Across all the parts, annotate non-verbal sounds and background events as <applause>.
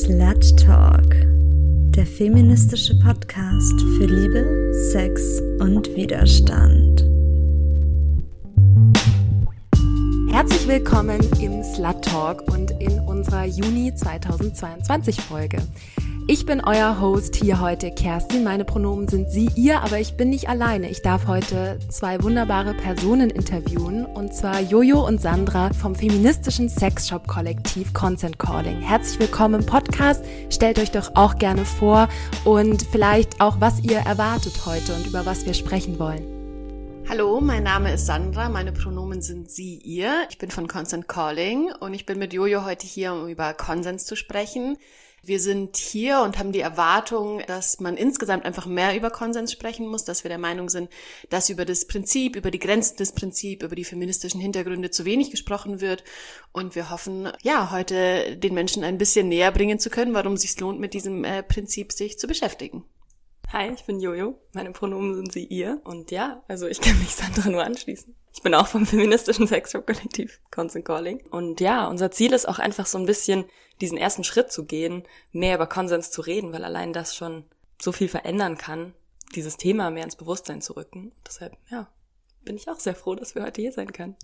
Slut Talk, der feministische Podcast für Liebe, Sex und Widerstand. Herzlich willkommen im Slut Talk und in unserer Juni 2022 Folge. Ich bin euer Host hier heute, Kerstin. Meine Pronomen sind sie, ihr, aber ich bin nicht alleine. Ich darf heute zwei wunderbare Personen interviewen, und zwar Jojo und Sandra vom feministischen Sexshop-Kollektiv Consent Calling. Herzlich willkommen im Podcast. Stellt euch doch auch gerne vor und vielleicht auch, was ihr erwartet heute und über was wir sprechen wollen. Hallo, mein Name ist Sandra, meine Pronomen sind sie, ihr. Ich bin von Consent Calling und ich bin mit Jojo heute hier, um über Konsens zu sprechen. Wir sind hier und haben die Erwartung, dass man insgesamt einfach mehr über Konsens sprechen muss, dass wir der Meinung sind, dass über das Prinzip, über die Grenzen des Prinzips, über die feministischen Hintergründe zu wenig gesprochen wird. Und wir hoffen, ja, heute den Menschen ein bisschen näher bringen zu können, warum es sich lohnt, mit diesem äh, Prinzip sich zu beschäftigen. Hi, ich bin Jojo. Meine Pronomen sind sie ihr. Und ja, also ich kann mich <laughs> Sandra nur anschließen. Ich bin auch vom feministischen Sexshop-Kollektiv Consent Calling. Und ja, unser Ziel ist auch einfach so ein bisschen diesen ersten Schritt zu gehen, mehr über Konsens zu reden, weil allein das schon so viel verändern kann, dieses Thema mehr ins Bewusstsein zu rücken. Deshalb, ja, bin ich auch sehr froh, dass wir heute hier sein können.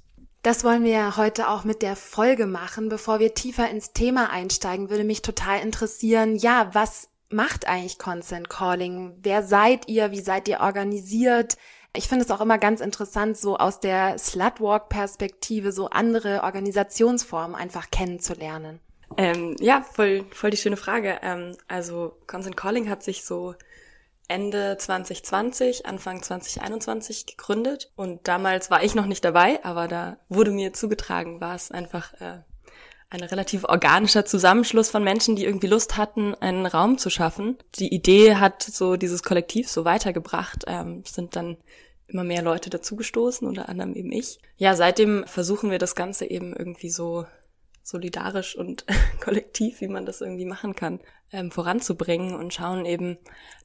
Das wollen wir heute auch mit der Folge machen. Bevor wir tiefer ins Thema einsteigen, würde mich total interessieren, ja, was macht eigentlich Consent Calling? Wer seid ihr? Wie seid ihr organisiert? Ich finde es auch immer ganz interessant, so aus der Slutwalk-Perspektive so andere Organisationsformen einfach kennenzulernen. Ähm, ja, voll, voll die schöne Frage. Ähm, also Consent Calling hat sich so Ende 2020, Anfang 2021 gegründet und damals war ich noch nicht dabei, aber da wurde mir zugetragen, war es einfach äh, ein relativ organischer Zusammenschluss von Menschen, die irgendwie Lust hatten, einen Raum zu schaffen. Die Idee hat so dieses Kollektiv so weitergebracht, ähm, sind dann immer mehr Leute dazugestoßen, unter anderem eben ich. Ja, seitdem versuchen wir das Ganze eben irgendwie so solidarisch und <laughs> kollektiv, wie man das irgendwie machen kann, ähm, voranzubringen und schauen eben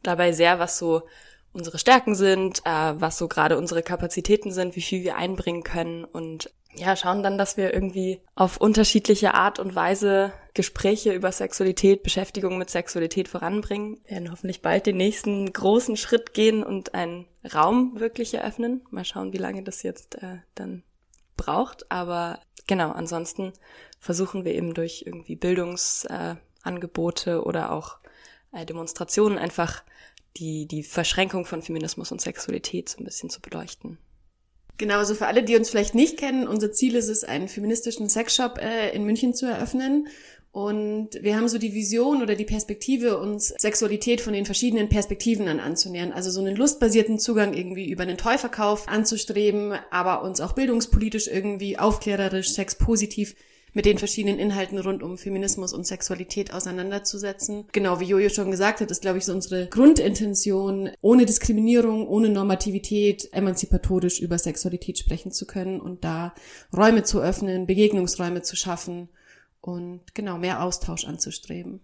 dabei sehr, was so unsere Stärken sind, äh, was so gerade unsere Kapazitäten sind, wie viel wir einbringen können und ja, schauen dann, dass wir irgendwie auf unterschiedliche Art und Weise Gespräche über Sexualität, Beschäftigung mit Sexualität voranbringen. Wir werden hoffentlich bald den nächsten großen Schritt gehen und einen Raum wirklich eröffnen. Mal schauen, wie lange das jetzt äh, dann braucht. Aber genau, ansonsten versuchen wir eben durch irgendwie Bildungsangebote äh, oder auch äh, Demonstrationen einfach die, die Verschränkung von Feminismus und Sexualität so ein bisschen zu beleuchten. Genau, also für alle, die uns vielleicht nicht kennen, unser Ziel ist es, einen feministischen Sexshop äh, in München zu eröffnen. Und wir haben so die Vision oder die Perspektive, uns Sexualität von den verschiedenen Perspektiven an anzunähern. Also so einen lustbasierten Zugang irgendwie über einen Tollverkauf anzustreben, aber uns auch bildungspolitisch irgendwie aufklärerisch, sexpositiv mit den verschiedenen Inhalten rund um Feminismus und Sexualität auseinanderzusetzen. Genau, wie Jojo schon gesagt hat, ist, glaube ich, so unsere Grundintention, ohne Diskriminierung, ohne Normativität, emanzipatorisch über Sexualität sprechen zu können und da Räume zu öffnen, Begegnungsräume zu schaffen und genau mehr Austausch anzustreben.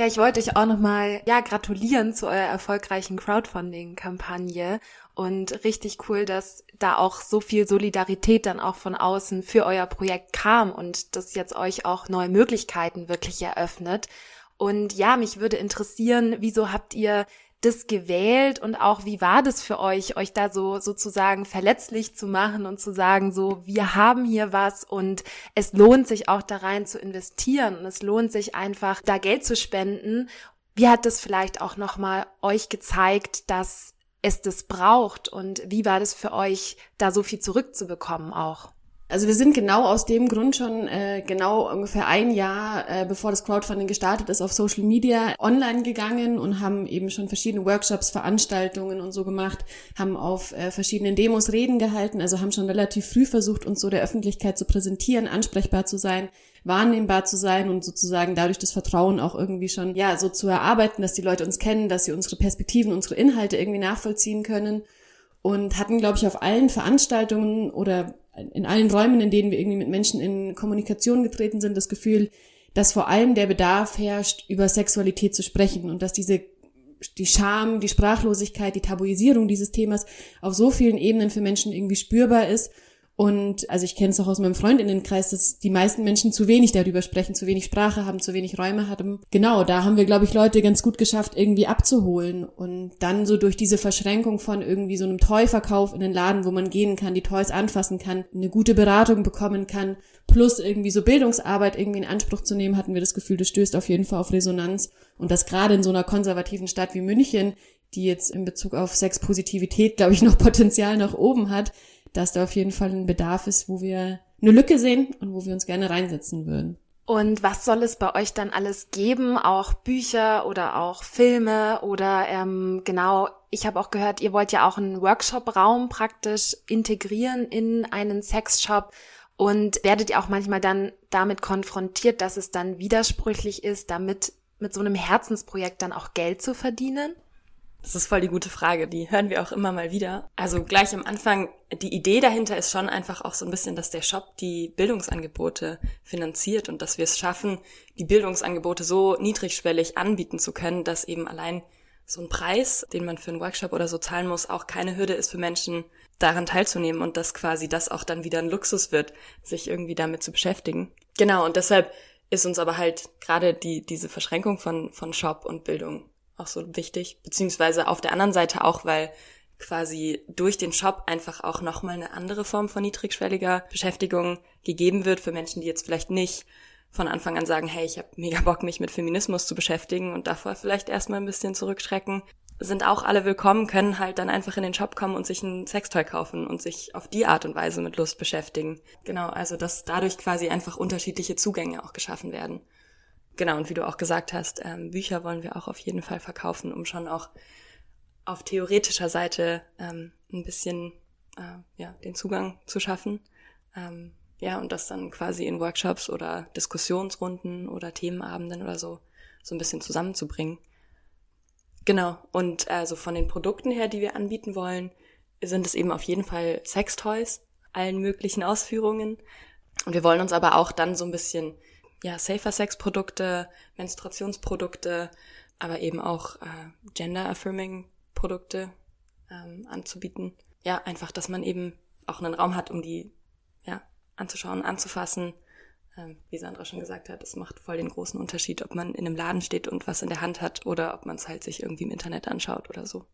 Ja, ich wollte euch auch nochmal, ja, gratulieren zu eurer erfolgreichen Crowdfunding-Kampagne und richtig cool, dass da auch so viel Solidarität dann auch von außen für euer Projekt kam und das jetzt euch auch neue Möglichkeiten wirklich eröffnet. Und ja, mich würde interessieren, wieso habt ihr das gewählt und auch wie war das für euch, euch da so sozusagen verletzlich zu machen und zu sagen, so, wir haben hier was und es lohnt sich auch da rein zu investieren und es lohnt sich einfach da Geld zu spenden. Wie hat das vielleicht auch nochmal euch gezeigt, dass es das braucht und wie war das für euch, da so viel zurückzubekommen auch? Also wir sind genau aus dem Grund schon äh, genau ungefähr ein Jahr, äh, bevor das Crowdfunding gestartet ist, auf Social Media online gegangen und haben eben schon verschiedene Workshops, Veranstaltungen und so gemacht, haben auf äh, verschiedenen Demos Reden gehalten, also haben schon relativ früh versucht, uns so der Öffentlichkeit zu präsentieren, ansprechbar zu sein, wahrnehmbar zu sein und sozusagen dadurch das Vertrauen auch irgendwie schon, ja, so zu erarbeiten, dass die Leute uns kennen, dass sie unsere Perspektiven, unsere Inhalte irgendwie nachvollziehen können. Und hatten, glaube ich, auf allen Veranstaltungen oder in allen Räumen, in denen wir irgendwie mit Menschen in Kommunikation getreten sind, das Gefühl, dass vor allem der Bedarf herrscht, über Sexualität zu sprechen und dass diese die Scham, die Sprachlosigkeit, die Tabuisierung dieses Themas auf so vielen Ebenen für Menschen irgendwie spürbar ist Und also ich kenne es auch aus meinem Freundinnenkreis, dass die meisten Menschen zu wenig darüber sprechen, zu wenig Sprache haben, zu wenig Räume haben. Genau, da haben wir, glaube ich, Leute ganz gut geschafft, irgendwie abzuholen. Und dann so durch diese Verschränkung von irgendwie so einem Toy-Verkauf in den Laden, wo man gehen kann, die Toys anfassen kann, eine gute Beratung bekommen kann, plus irgendwie so Bildungsarbeit irgendwie in Anspruch zu nehmen, hatten wir das Gefühl, das stößt auf jeden Fall auf Resonanz. Und das gerade in so einer konservativen Stadt wie München, die jetzt in Bezug auf Sexpositivität, glaube ich, noch Potenzial nach oben hat, dass da auf jeden Fall ein Bedarf ist, wo wir eine Lücke sehen und wo wir uns gerne reinsetzen würden. Und was soll es bei euch dann alles geben? Auch Bücher oder auch Filme oder ähm, genau, ich habe auch gehört, ihr wollt ja auch einen Workshop-Raum praktisch integrieren in einen Sexshop und werdet ihr auch manchmal dann damit konfrontiert, dass es dann widersprüchlich ist, damit mit so einem Herzensprojekt dann auch Geld zu verdienen? Das ist voll die gute Frage, die hören wir auch immer mal wieder. Also gleich am Anfang, die Idee dahinter ist schon einfach auch so ein bisschen, dass der Shop die Bildungsangebote finanziert und dass wir es schaffen, die Bildungsangebote so niedrigschwellig anbieten zu können, dass eben allein so ein Preis, den man für einen Workshop oder so zahlen muss, auch keine Hürde ist für Menschen, daran teilzunehmen und dass quasi das auch dann wieder ein Luxus wird, sich irgendwie damit zu beschäftigen. Genau, und deshalb ist uns aber halt gerade die, diese Verschränkung von, von Shop und Bildung auch so wichtig, beziehungsweise auf der anderen Seite auch, weil quasi durch den Shop einfach auch nochmal eine andere Form von niedrigschwelliger Beschäftigung gegeben wird für Menschen, die jetzt vielleicht nicht von Anfang an sagen, hey, ich habe mega Bock, mich mit Feminismus zu beschäftigen und davor vielleicht erstmal ein bisschen zurückschrecken, sind auch alle willkommen, können halt dann einfach in den Shop kommen und sich ein Sextoy kaufen und sich auf die Art und Weise mit Lust beschäftigen. Genau, also dass dadurch quasi einfach unterschiedliche Zugänge auch geschaffen werden. Genau, und wie du auch gesagt hast, ähm, Bücher wollen wir auch auf jeden Fall verkaufen, um schon auch auf theoretischer Seite ähm, ein bisschen äh, ja, den Zugang zu schaffen. Ähm, ja, und das dann quasi in Workshops oder Diskussionsrunden oder Themenabenden oder so so ein bisschen zusammenzubringen. Genau, und also von den Produkten her, die wir anbieten wollen, sind es eben auf jeden Fall Sextoys, allen möglichen Ausführungen. Und wir wollen uns aber auch dann so ein bisschen ja, Safer Sex Produkte, Menstruationsprodukte, aber eben auch äh, Gender Affirming Produkte ähm, anzubieten. Ja, einfach, dass man eben auch einen Raum hat, um die ja, anzuschauen, anzufassen. Ähm, wie Sandra schon gesagt hat, es macht voll den großen Unterschied, ob man in einem Laden steht und was in der Hand hat oder ob man es halt sich irgendwie im Internet anschaut oder so.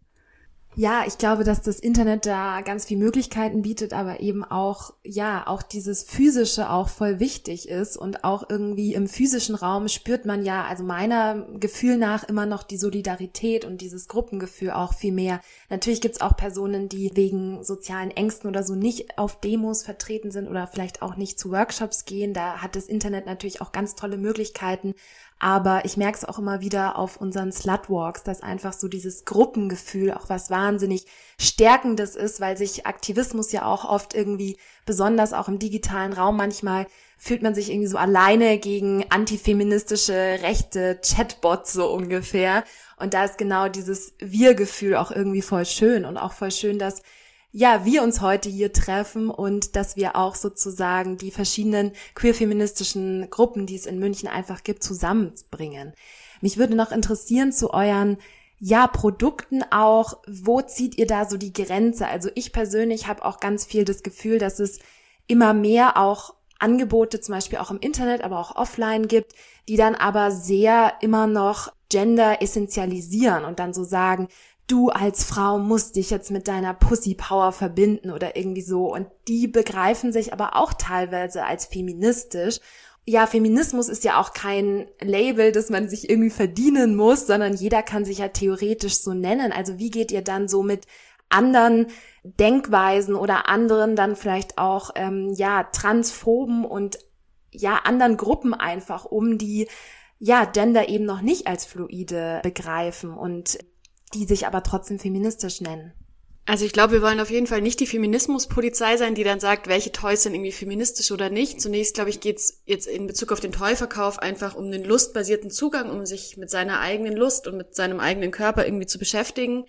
Ja, ich glaube, dass das Internet da ganz viel Möglichkeiten bietet, aber eben auch, ja, auch dieses physische auch voll wichtig ist und auch irgendwie im physischen Raum spürt man ja, also meiner Gefühl nach immer noch die Solidarität und dieses Gruppengefühl auch viel mehr. Natürlich gibt's auch Personen, die wegen sozialen Ängsten oder so nicht auf Demos vertreten sind oder vielleicht auch nicht zu Workshops gehen. Da hat das Internet natürlich auch ganz tolle Möglichkeiten, aber ich merke es auch immer wieder auf unseren Slutwalks, dass einfach so dieses Gruppengefühl auch was wahnsinnig Stärkendes ist, weil sich Aktivismus ja auch oft irgendwie, besonders auch im digitalen Raum, manchmal fühlt man sich irgendwie so alleine gegen antifeministische rechte Chatbots so ungefähr. Und da ist genau dieses Wir-Gefühl auch irgendwie voll schön und auch voll schön, dass ja, wir uns heute hier treffen und dass wir auch sozusagen die verschiedenen queer-feministischen Gruppen, die es in München einfach gibt, zusammenbringen. Mich würde noch interessieren zu euren ja, Produkten auch, wo zieht ihr da so die Grenze? Also ich persönlich habe auch ganz viel das Gefühl, dass es immer mehr auch Angebote, zum Beispiel auch im Internet, aber auch offline gibt, die dann aber sehr immer noch Gender essentialisieren und dann so sagen, du als Frau musst dich jetzt mit deiner Pussy Power verbinden oder irgendwie so. Und die begreifen sich aber auch teilweise als feministisch. Ja, Feminismus ist ja auch kein Label, das man sich irgendwie verdienen muss, sondern jeder kann sich ja theoretisch so nennen. Also wie geht ihr dann so mit anderen Denkweisen oder anderen dann vielleicht auch ähm, ja transphoben und ja anderen Gruppen einfach um, die ja Gender eben noch nicht als fluide begreifen und die sich aber trotzdem feministisch nennen. Also ich glaube, wir wollen auf jeden Fall nicht die Feminismuspolizei sein, die dann sagt, welche Toys sind irgendwie feministisch oder nicht. Zunächst, glaube ich, geht's jetzt in Bezug auf den Toyverkauf einfach um den lustbasierten Zugang, um sich mit seiner eigenen Lust und mit seinem eigenen Körper irgendwie zu beschäftigen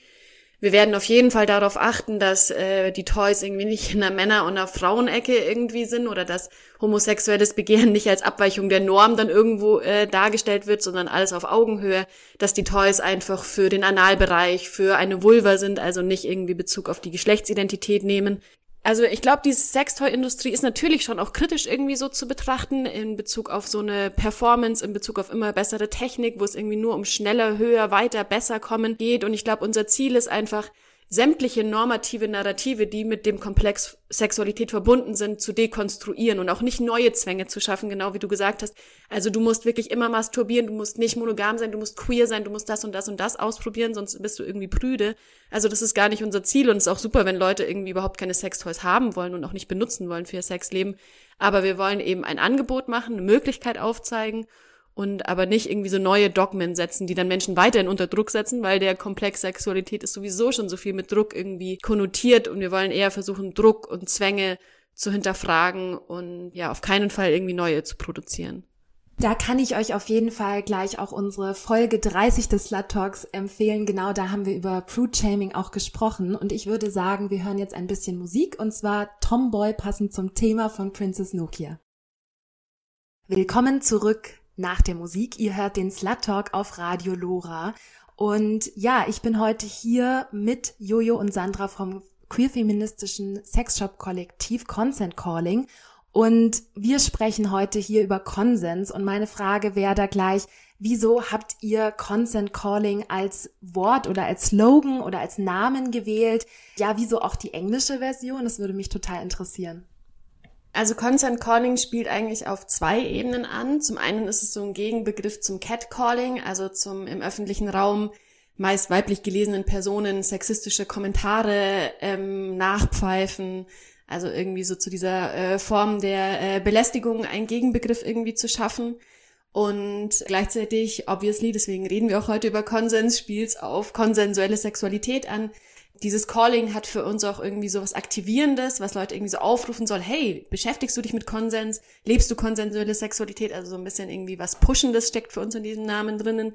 wir werden auf jeden Fall darauf achten, dass äh, die Toys irgendwie nicht in einer Männer- und einer Frauenecke irgendwie sind oder dass homosexuelles Begehren nicht als Abweichung der Norm dann irgendwo äh, dargestellt wird, sondern alles auf Augenhöhe, dass die Toys einfach für den Analbereich, für eine Vulva sind, also nicht irgendwie Bezug auf die Geschlechtsidentität nehmen. Also ich glaube, die Sextoy-Industrie ist natürlich schon auch kritisch irgendwie so zu betrachten in Bezug auf so eine Performance, in Bezug auf immer bessere Technik, wo es irgendwie nur um schneller, höher, weiter, besser kommen geht. Und ich glaube, unser Ziel ist einfach, sämtliche normative Narrative, die mit dem Komplex Sexualität verbunden sind, zu dekonstruieren und auch nicht neue Zwänge zu schaffen, genau wie du gesagt hast. Also du musst wirklich immer masturbieren, du musst nicht monogam sein, du musst queer sein, du musst das und das und das ausprobieren, sonst bist du irgendwie prüde. Also das ist gar nicht unser Ziel und es ist auch super, wenn Leute irgendwie überhaupt keine Sextoys haben wollen und auch nicht benutzen wollen für ihr Sexleben. Aber wir wollen eben ein Angebot machen, eine Möglichkeit aufzeigen und aber nicht irgendwie so neue Dogmen setzen, die dann Menschen weiterhin unter Druck setzen, weil der Komplex Sexualität ist sowieso schon so viel mit Druck irgendwie konnotiert und wir wollen eher versuchen, Druck und Zwänge zu hinterfragen und ja, auf keinen Fall irgendwie neue zu produzieren. Da kann ich euch auf jeden Fall gleich auch unsere Folge 30 des Slut Talks empfehlen. Genau da haben wir über Prude Shaming auch gesprochen. Und ich würde sagen, wir hören jetzt ein bisschen Musik und zwar Tomboy passend zum Thema von Princess Nokia. Willkommen zurück nach der Musik. Ihr hört den Slut Talk auf Radio Lora. Und ja, ich bin heute hier mit Jojo und Sandra vom queer-feministischen Sexshop-Kollektiv Consent Calling. Und wir sprechen heute hier über Konsens. Und meine Frage wäre da gleich, wieso habt ihr Consent Calling als Wort oder als Slogan oder als Namen gewählt? Ja, wieso auch die englische Version? Das würde mich total interessieren. Also Consent Calling spielt eigentlich auf zwei Ebenen an. Zum einen ist es so ein Gegenbegriff zum Catcalling, also zum im öffentlichen Raum meist weiblich gelesenen Personen sexistische Kommentare ähm, nachpfeifen, also irgendwie so zu dieser äh, Form der äh, Belästigung einen Gegenbegriff irgendwie zu schaffen. Und gleichzeitig, obviously, deswegen reden wir auch heute über Konsens, spielt auf konsensuelle Sexualität an, dieses Calling hat für uns auch irgendwie so was Aktivierendes, was Leute irgendwie so aufrufen soll, hey, beschäftigst du dich mit Konsens? Lebst du konsensuelle Sexualität? Also so ein bisschen irgendwie was Puschendes steckt für uns in diesem Namen drinnen.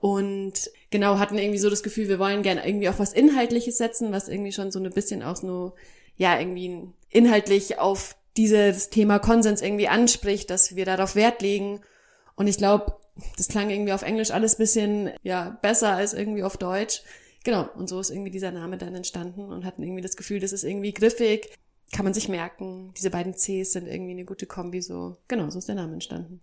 Und genau, hatten irgendwie so das Gefühl, wir wollen gerne irgendwie auch was Inhaltliches setzen, was irgendwie schon so ein bisschen auch nur, ja, irgendwie inhaltlich auf dieses Thema Konsens irgendwie anspricht, dass wir darauf Wert legen. Und ich glaube, das klang irgendwie auf Englisch alles bisschen, ja, besser als irgendwie auf Deutsch. Genau, und so ist irgendwie dieser Name dann entstanden und hatten irgendwie das Gefühl, das ist irgendwie griffig, kann man sich merken. Diese beiden Cs sind irgendwie eine gute Kombi, so. Genau, so ist der Name entstanden.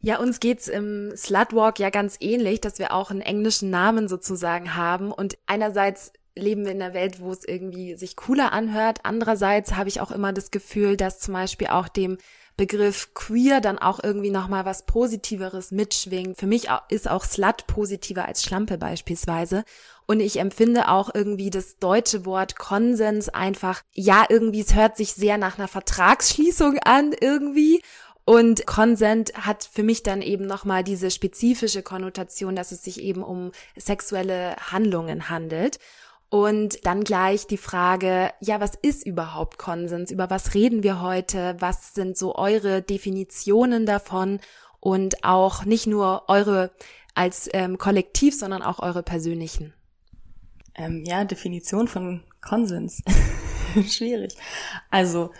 Ja, uns geht's im Slutwalk ja ganz ähnlich, dass wir auch einen englischen Namen sozusagen haben und einerseits leben wir in einer Welt, wo es irgendwie sich cooler anhört. Andererseits habe ich auch immer das Gefühl, dass zum Beispiel auch dem Begriff queer dann auch irgendwie nochmal was Positiveres mitschwingt. Für mich ist auch Slut positiver als Schlampe beispielsweise. Und ich empfinde auch irgendwie das deutsche Wort Konsens einfach, ja, irgendwie, es hört sich sehr nach einer Vertragsschließung an irgendwie. Und Consent hat für mich dann eben nochmal diese spezifische Konnotation, dass es sich eben um sexuelle Handlungen handelt. Und dann gleich die Frage, ja, was ist überhaupt Konsens? Über was reden wir heute? Was sind so eure Definitionen davon? Und auch nicht nur eure als ähm, Kollektiv, sondern auch eure persönlichen. Ähm, ja, Definition von Konsens. <laughs> Schwierig. Also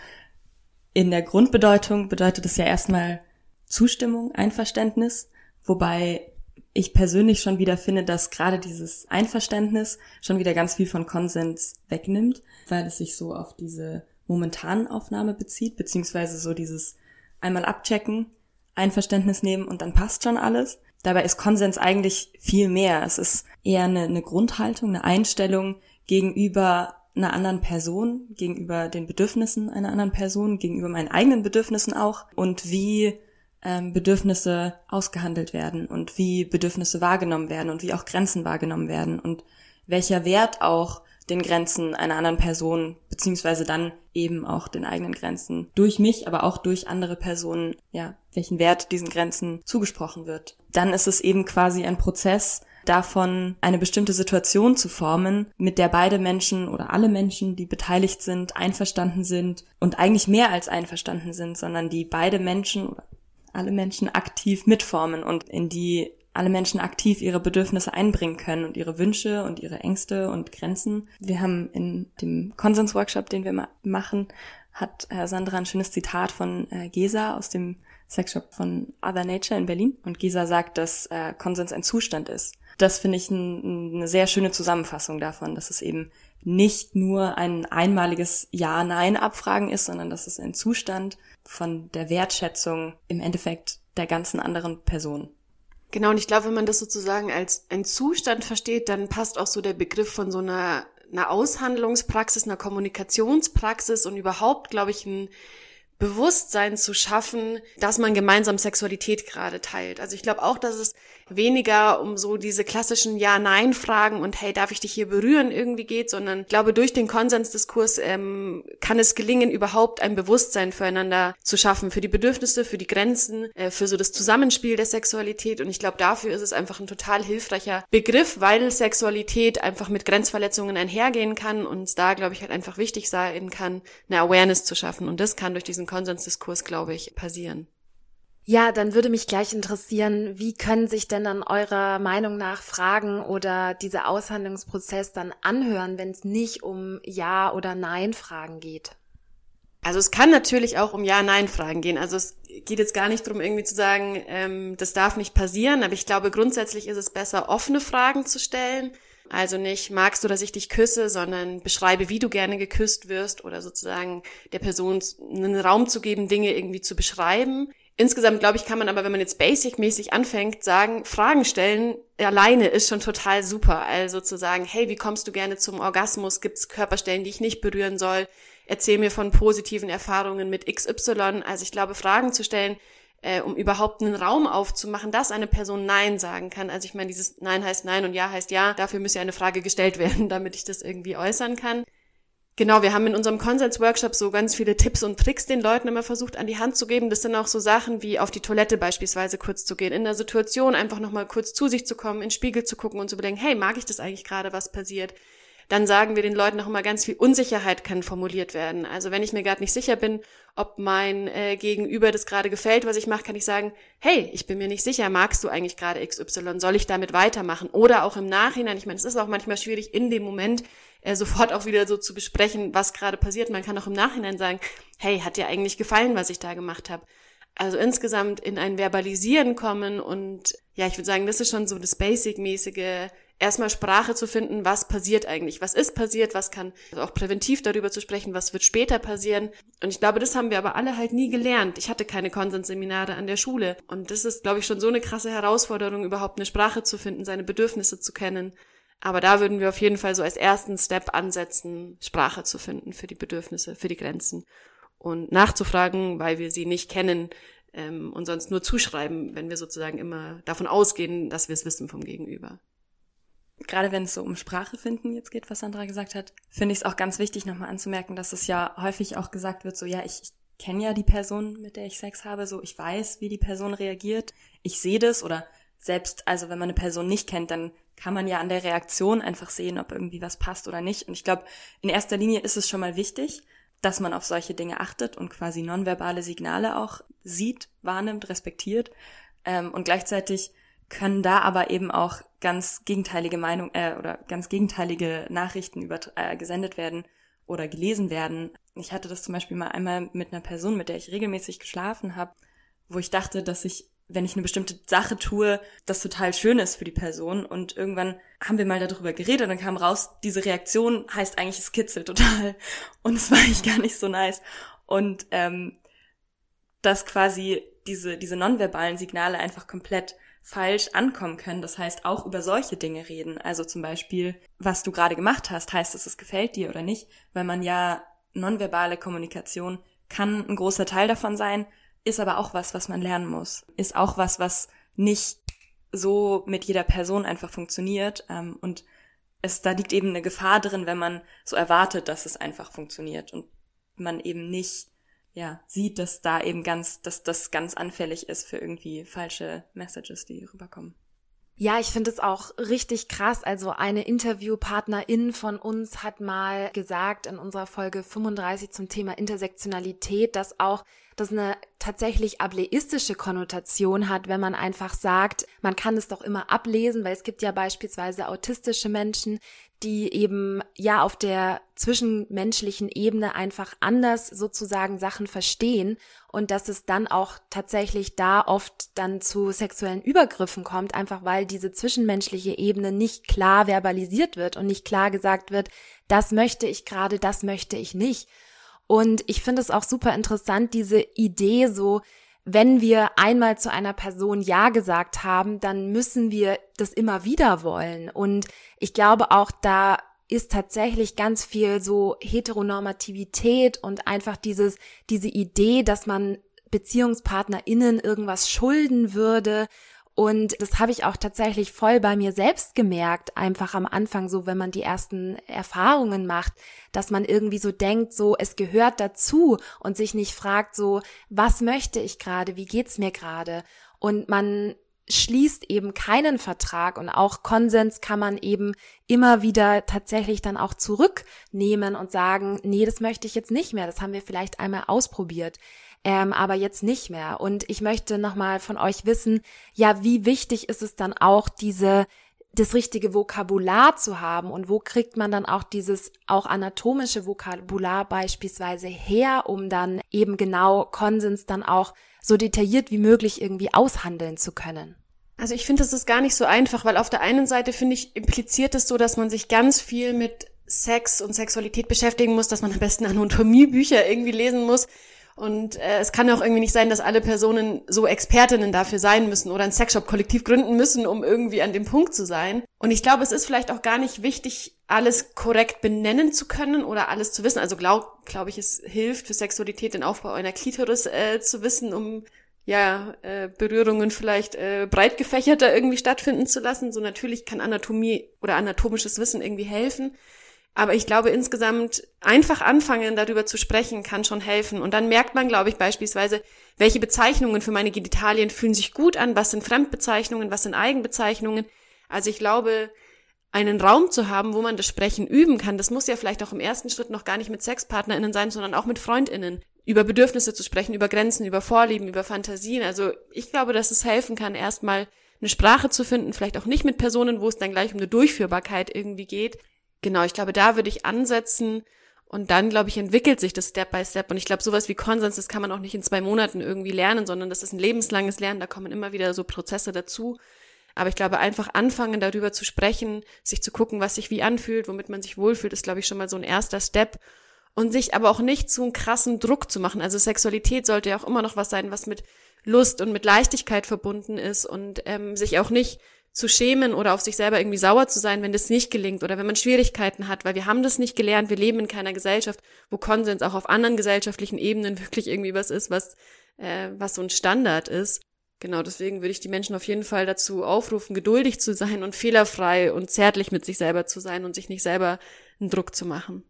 in der Grundbedeutung bedeutet es ja erstmal Zustimmung, Einverständnis, wobei ich persönlich schon wieder finde, dass gerade dieses Einverständnis schon wieder ganz viel von Konsens wegnimmt, weil es sich so auf diese momentanen Aufnahme bezieht, beziehungsweise so dieses einmal abchecken, Einverständnis nehmen und dann passt schon alles. Dabei ist Konsens eigentlich viel mehr. Es ist eher eine, eine Grundhaltung, eine Einstellung gegenüber einer anderen Person, gegenüber den Bedürfnissen einer anderen Person, gegenüber meinen eigenen Bedürfnissen auch und wie ähm, Bedürfnisse ausgehandelt werden und wie Bedürfnisse wahrgenommen werden und wie auch Grenzen wahrgenommen werden und welcher Wert auch den Grenzen einer anderen Person, beziehungsweise dann eben auch den eigenen Grenzen durch mich, aber auch durch andere Personen, ja, welchen Wert diesen Grenzen zugesprochen wird. Dann ist es eben quasi ein Prozess, davon eine bestimmte Situation zu formen, mit der beide Menschen oder alle Menschen, die beteiligt sind, einverstanden sind und eigentlich mehr als einverstanden sind, sondern die beide Menschen oder alle Menschen aktiv mitformen und in die alle Menschen aktiv ihre Bedürfnisse einbringen können und ihre Wünsche und ihre Ängste und Grenzen. Wir haben in dem Konsensworkshop, den wir ma machen, hat Sandra ein schönes Zitat von äh, Gesa aus dem Sexshop von Other Nature in Berlin. Und Gesa sagt, dass äh, Konsens ein Zustand ist. das finde ich ein, eine sehr schöne Zusammenfassung davon, dass es eben nicht nur ein einmaliges Ja-Nein-Abfragen ist, sondern dass es ein Zustand von der Wertschätzung im Endeffekt der ganzen anderen Person. Genau, und ich glaube, wenn man das sozusagen als ein Zustand versteht, dann passt auch so der Begriff von so einer, einer Aushandlungspraxis, einer Kommunikationspraxis und überhaupt, glaube ich, ein Bewusstsein zu schaffen, dass man gemeinsam Sexualität gerade teilt. Also ich glaube auch, dass es weniger um so diese klassischen Ja-Nein-Fragen und hey, darf ich dich hier berühren irgendwie geht, sondern ich glaube, durch den Konsensdiskurs ähm, kann es gelingen, überhaupt ein Bewusstsein füreinander zu schaffen, für die Bedürfnisse, für die Grenzen, äh, für so das Zusammenspiel der Sexualität. Und ich glaube, dafür ist es einfach ein total hilfreicher Begriff, weil Sexualität einfach mit Grenzverletzungen einhergehen kann und da, glaube ich, halt einfach wichtig sein kann, eine Awareness zu schaffen. Und das kann durch diesen Konsensdiskurs, glaube ich, passieren. Ja, dann würde mich gleich interessieren, wie können sich denn dann eurer Meinung nach Fragen oder dieser Aushandlungsprozess dann anhören, wenn es nicht um Ja- oder Nein-Fragen geht? Also es kann natürlich auch um Ja-Nein-Fragen gehen. Also es geht jetzt gar nicht darum, irgendwie zu sagen, ähm, das darf nicht passieren, aber ich glaube, grundsätzlich ist es besser, offene Fragen zu stellen. Also nicht, magst du, dass ich dich küsse, sondern beschreibe, wie du gerne geküsst wirst oder sozusagen der Person einen Raum zu geben, Dinge irgendwie zu beschreiben. Insgesamt, glaube ich, kann man aber, wenn man jetzt basic-mäßig anfängt, sagen, Fragen stellen alleine ist schon total super. Also zu sagen, hey, wie kommst du gerne zum Orgasmus? Gibt es Körperstellen, die ich nicht berühren soll? Erzähl mir von positiven Erfahrungen mit XY. Also ich glaube, Fragen zu stellen, äh, um überhaupt einen Raum aufzumachen, dass eine Person Nein sagen kann. Also ich meine, dieses Nein heißt Nein und Ja heißt Ja. Dafür müsste ja eine Frage gestellt <laughs> werden, damit ich das irgendwie äußern kann. Genau, wir haben in unserem Konsens-Workshop so ganz viele Tipps und Tricks den Leuten immer versucht an die Hand zu geben. Das sind auch so Sachen wie auf die Toilette beispielsweise kurz zu gehen, in der Situation einfach nochmal kurz zu sich zu kommen, in den Spiegel zu gucken und zu bedenken, hey, mag ich das eigentlich gerade, was passiert? Dann sagen wir den Leuten auch immer ganz viel Unsicherheit kann formuliert werden. Also wenn ich mir gerade nicht sicher bin, ob mein äh, Gegenüber das gerade gefällt, was ich mache, kann ich sagen, hey, ich bin mir nicht sicher, magst du eigentlich gerade XY, soll ich damit weitermachen? Oder auch im Nachhinein, ich meine, es ist auch manchmal schwierig, in dem Moment äh, sofort auch wieder so zu besprechen, was gerade passiert. Man kann auch im Nachhinein sagen, hey, hat dir eigentlich gefallen, was ich da gemacht habe? Also insgesamt in ein Verbalisieren kommen und ja, ich würde sagen, das ist schon so das Basic-mäßige, erstmal Sprache zu finden, was passiert eigentlich, was ist passiert, was kann, also auch präventiv darüber zu sprechen, was wird später passieren. Und ich glaube, das haben wir aber alle halt nie gelernt. Ich hatte keine Konsensseminare an der Schule. Und das ist, glaube ich, schon so eine krasse Herausforderung, überhaupt eine Sprache zu finden, seine Bedürfnisse zu kennen. Aber da würden wir auf jeden Fall so als ersten Step ansetzen, Sprache zu finden für die Bedürfnisse, für die Grenzen und nachzufragen, weil wir sie nicht kennen ähm, und sonst nur zuschreiben, wenn wir sozusagen immer davon ausgehen, dass wir es wissen vom Gegenüber. Gerade wenn es so um Sprache finden jetzt geht, was Sandra gesagt hat, finde ich es auch ganz wichtig, nochmal anzumerken, dass es ja häufig auch gesagt wird, so ja, ich, ich kenne ja die Person, mit der ich Sex habe, so ich weiß, wie die Person reagiert, ich sehe das oder selbst, also wenn man eine Person nicht kennt, dann kann man ja an der Reaktion einfach sehen, ob irgendwie was passt oder nicht. Und ich glaube, in erster Linie ist es schon mal wichtig, dass man auf solche Dinge achtet und quasi nonverbale Signale auch sieht, wahrnimmt, respektiert. Ähm, und gleichzeitig können da aber eben auch ganz gegenteilige Meinung äh, oder ganz gegenteilige Nachrichten über, äh, gesendet werden oder gelesen werden. Ich hatte das zum Beispiel mal einmal mit einer Person, mit der ich regelmäßig geschlafen habe, wo ich dachte, dass ich wenn ich eine bestimmte Sache tue, das total schön ist für die Person. Und irgendwann haben wir mal darüber geredet und dann kam raus, diese Reaktion heißt eigentlich, es kitzelt total. <laughs> Und es war eigentlich gar nicht so nice. Und ähm, dass quasi diese, diese nonverbalen Signale einfach komplett falsch ankommen können. Das heißt, auch über solche Dinge reden. Also zum Beispiel, was du gerade gemacht hast, heißt es, es gefällt dir oder nicht, weil man ja nonverbale Kommunikation kann ein großer Teil davon sein, ist aber auch was, was man lernen muss. Ist auch was, was nicht so mit jeder Person einfach funktioniert. Ähm, und es, da liegt eben eine Gefahr drin, wenn man so erwartet, dass es einfach funktioniert und man eben nicht, ja, sieht, dass da eben ganz, dass das ganz anfällig ist für irgendwie falsche Messages, die rüberkommen. Ja, ich finde es auch richtig krass. Also eine Interviewpartnerin von uns hat mal gesagt in unserer Folge 35 zum Thema Intersektionalität, dass auch das eine tatsächlich ableistische Konnotation hat, wenn man einfach sagt, man kann es doch immer ablesen, weil es gibt ja beispielsweise autistische Menschen, die eben ja auf der zwischenmenschlichen Ebene einfach anders sozusagen Sachen verstehen und dass es dann auch tatsächlich da oft dann zu sexuellen Übergriffen kommt, einfach weil diese zwischenmenschliche Ebene nicht klar verbalisiert wird und nicht klar gesagt wird, das möchte ich gerade, das möchte ich nicht. Und ich finde es auch super interessant, diese Idee so, wenn wir einmal zu einer Person Ja gesagt haben, dann müssen wir das immer wieder wollen. Und ich glaube auch, da ist tatsächlich ganz viel so Heteronormativität und einfach dieses, diese Idee, dass man BeziehungspartnerInnen irgendwas schulden würde und das habe ich auch tatsächlich voll bei mir selbst gemerkt, einfach am Anfang so, wenn man die ersten Erfahrungen macht, dass man irgendwie so denkt, so, es gehört dazu und sich nicht fragt, so, was möchte ich gerade, wie geht's mir gerade? Und man schließt eben keinen Vertrag und auch Konsens kann man eben immer wieder tatsächlich dann auch zurücknehmen und sagen, nee, das möchte ich jetzt nicht mehr, das haben wir vielleicht einmal ausprobiert ähm, aber jetzt nicht mehr. Und ich möchte nochmal von euch wissen, ja, wie wichtig ist es dann auch, diese das richtige Vokabular zu haben und wo kriegt man dann auch dieses auch anatomische Vokabular beispielsweise her, um dann eben genau Konsens dann auch so detailliert wie möglich irgendwie aushandeln zu können. Also ich finde, das ist gar nicht so einfach, weil auf der einen Seite finde ich, impliziert es so, dass man sich ganz viel mit Sex und Sexualität beschäftigen muss, dass man am besten Anatomiebücher irgendwie lesen muss. Und äh, es kann auch irgendwie nicht sein, dass alle Personen so Expertinnen dafür sein müssen oder ein Sexshop-Kollektiv gründen müssen, um irgendwie an dem Punkt zu sein. Und ich glaube, es ist vielleicht auch gar nicht wichtig, alles korrekt benennen zu können oder alles zu wissen. Also glaube glaub ich, es hilft für Sexualität den Aufbau einer Klitoris äh, zu wissen, um ja, äh, Berührungen vielleicht äh, breit gefächerter irgendwie stattfinden zu lassen. So natürlich kann Anatomie oder anatomisches Wissen irgendwie helfen. Aber ich glaube insgesamt einfach anfangen, darüber zu sprechen, kann schon helfen. Und dann merkt man, glaube ich, beispielsweise, welche Bezeichnungen für meine Genitalien fühlen sich gut an, was sind Fremdbezeichnungen, was sind Eigenbezeichnungen. Also ich glaube, einen Raum zu haben, wo man das Sprechen üben kann, das muss ja vielleicht auch im ersten Schritt noch gar nicht mit SexpartnerInnen sein, sondern auch mit FreundInnen. Über Bedürfnisse zu sprechen, über Grenzen, über Vorlieben, über Fantasien. Also ich glaube, dass es helfen kann, erstmal eine Sprache zu finden, vielleicht auch nicht mit Personen, wo es dann gleich um eine Durchführbarkeit irgendwie geht, Genau, ich glaube, da würde ich ansetzen und dann, glaube ich, entwickelt sich das Step by Step. Und ich glaube, sowas wie Konsens, das kann man auch nicht in zwei Monaten irgendwie lernen, sondern das ist ein lebenslanges Lernen, da kommen immer wieder so Prozesse dazu. Aber ich glaube, einfach anfangen, darüber zu sprechen, sich zu gucken, was sich wie anfühlt, womit man sich wohlfühlt, ist, glaube ich, schon mal so ein erster Step. Und sich aber auch nicht zu einem krassen Druck zu machen. Also Sexualität sollte ja auch immer noch was sein, was mit Lust und mit Leichtigkeit verbunden ist und ähm, sich auch nicht zu schämen oder auf sich selber irgendwie sauer zu sein, wenn das nicht gelingt oder wenn man Schwierigkeiten hat, weil wir haben das nicht gelernt, wir leben in keiner Gesellschaft, wo Konsens auch auf anderen gesellschaftlichen Ebenen <laughs> wirklich irgendwie was ist, was, äh, was so ein Standard ist. Genau, deswegen würde ich die Menschen auf jeden Fall dazu aufrufen, geduldig zu sein und fehlerfrei und zärtlich mit sich selber zu sein und sich nicht selber einen Druck zu machen.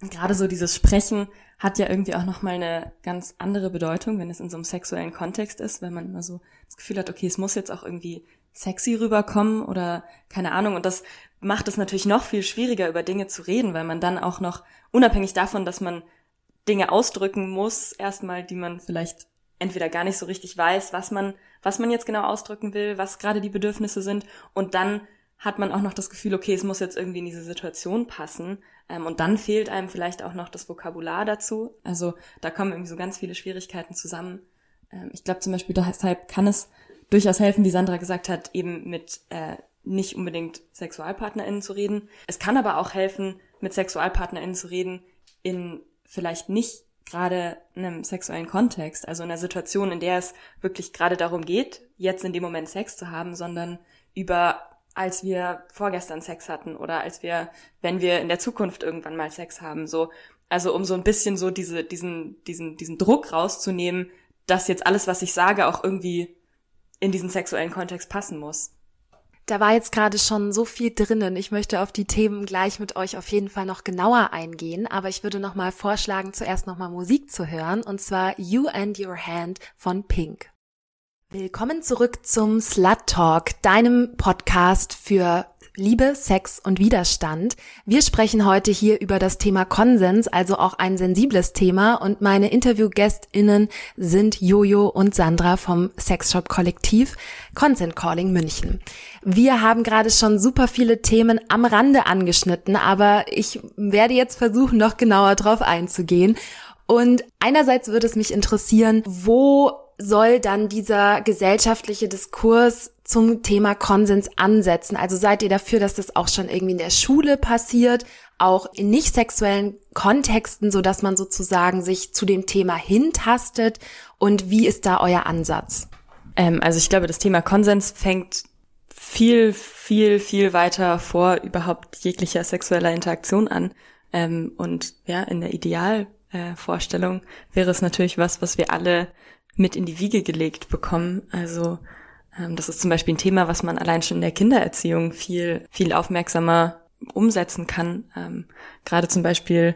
Gerade so dieses Sprechen hat ja irgendwie auch nochmal eine ganz andere Bedeutung, wenn es in so einem sexuellen Kontext ist, wenn man immer so das Gefühl hat, okay, es muss jetzt auch irgendwie sexy rüberkommen oder keine Ahnung. Und das macht es natürlich noch viel schwieriger, über Dinge zu reden, weil man dann auch noch, unabhängig davon, dass man Dinge ausdrücken muss, erstmal, die man vielleicht entweder gar nicht so richtig weiß, was man, was man jetzt genau ausdrücken will, was gerade die Bedürfnisse sind. Und dann hat man auch noch das Gefühl, okay, es muss jetzt irgendwie in diese Situation passen. Ähm, und dann fehlt einem vielleicht auch noch das Vokabular dazu. Also da kommen irgendwie so ganz viele Schwierigkeiten zusammen. Ähm, ich glaube zum Beispiel, deshalb kann es durchaus helfen, wie Sandra gesagt hat, eben mit äh, nicht unbedingt SexualpartnerInnen zu reden. Es kann aber auch helfen, mit SexualpartnerInnen zu reden in vielleicht nicht gerade einem sexuellen Kontext, also in einer Situation, in der es wirklich gerade darum geht, jetzt in dem Moment Sex zu haben, sondern über als wir vorgestern Sex hatten oder als wir, wenn wir in der Zukunft irgendwann mal Sex haben, so. Also um so ein bisschen so diese, diesen, diesen, diesen Druck rauszunehmen, dass jetzt alles, was ich sage, auch irgendwie in diesen sexuellen Kontext passen muss. Da war jetzt gerade schon so viel drinnen. Ich möchte auf die Themen gleich mit euch auf jeden Fall noch genauer eingehen, aber ich würde noch mal vorschlagen, zuerst noch mal Musik zu hören und zwar You and Your Hand von Pink. Willkommen zurück zum Slut Talk, deinem Podcast für Liebe, Sex und Widerstand. Wir sprechen heute hier über das Thema Konsens, also auch ein sensibles Thema und meine Interviewgästinnen sind Jojo und Sandra vom Sexshop Kollektiv Consent Calling München. Wir haben gerade schon super viele Themen am Rande angeschnitten, aber ich werde jetzt versuchen, noch genauer drauf einzugehen. Und einerseits würde es mich interessieren, wo soll dann dieser gesellschaftliche Diskurs zum Thema Konsens ansetzen? Also seid ihr dafür, dass das auch schon irgendwie in der Schule passiert, auch in nicht sexuellen Kontexten, so dass man sozusagen sich zu dem Thema hintastet? Und wie ist da euer Ansatz? Ähm, also ich glaube, das Thema Konsens fängt viel, viel, viel weiter vor überhaupt jeglicher sexueller Interaktion an. Ähm, und ja, in der Idealvorstellung äh, wäre es natürlich was, was wir alle mit in die Wiege gelegt bekommen. Also ähm, das ist zum Beispiel ein Thema, was man allein schon in der Kindererziehung viel, viel aufmerksamer umsetzen kann. Ähm, Gerade zum Beispiel,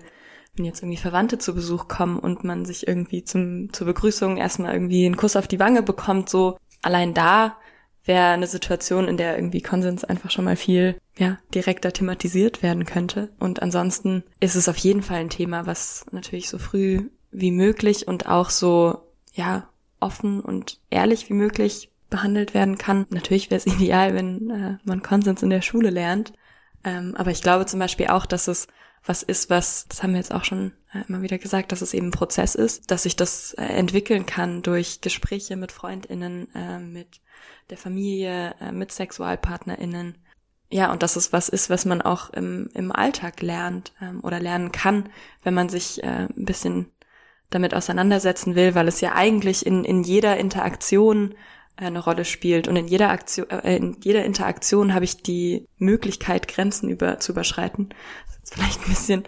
wenn jetzt irgendwie Verwandte zu Besuch kommen und man sich irgendwie zum, zur Begrüßung erstmal irgendwie einen Kuss auf die Wange bekommt, so allein da wäre eine Situation, in der irgendwie Konsens einfach schon mal viel ja, direkter thematisiert werden könnte. Und ansonsten ist es auf jeden Fall ein Thema, was natürlich so früh wie möglich und auch so ja, offen und ehrlich wie möglich behandelt werden kann. Natürlich wäre es <laughs> ideal, wenn äh, man Konsens in der Schule lernt. Ähm, aber ich glaube zum Beispiel auch, dass es was ist, was, das haben wir jetzt auch schon äh, immer wieder gesagt, dass es eben Prozess ist, dass sich das äh, entwickeln kann durch Gespräche mit FreundInnen, äh, mit der Familie, äh, mit SexualpartnerInnen. Ja, und dass es was ist, was man auch im, im Alltag lernt ähm, oder lernen kann, wenn man sich äh, ein bisschen damit auseinandersetzen will, weil es ja eigentlich in, in jeder Interaktion äh, eine Rolle spielt und in jeder Aktion, äh, in jeder Interaktion habe ich die Möglichkeit, Grenzen über, zu überschreiten. Das ist vielleicht ein bisschen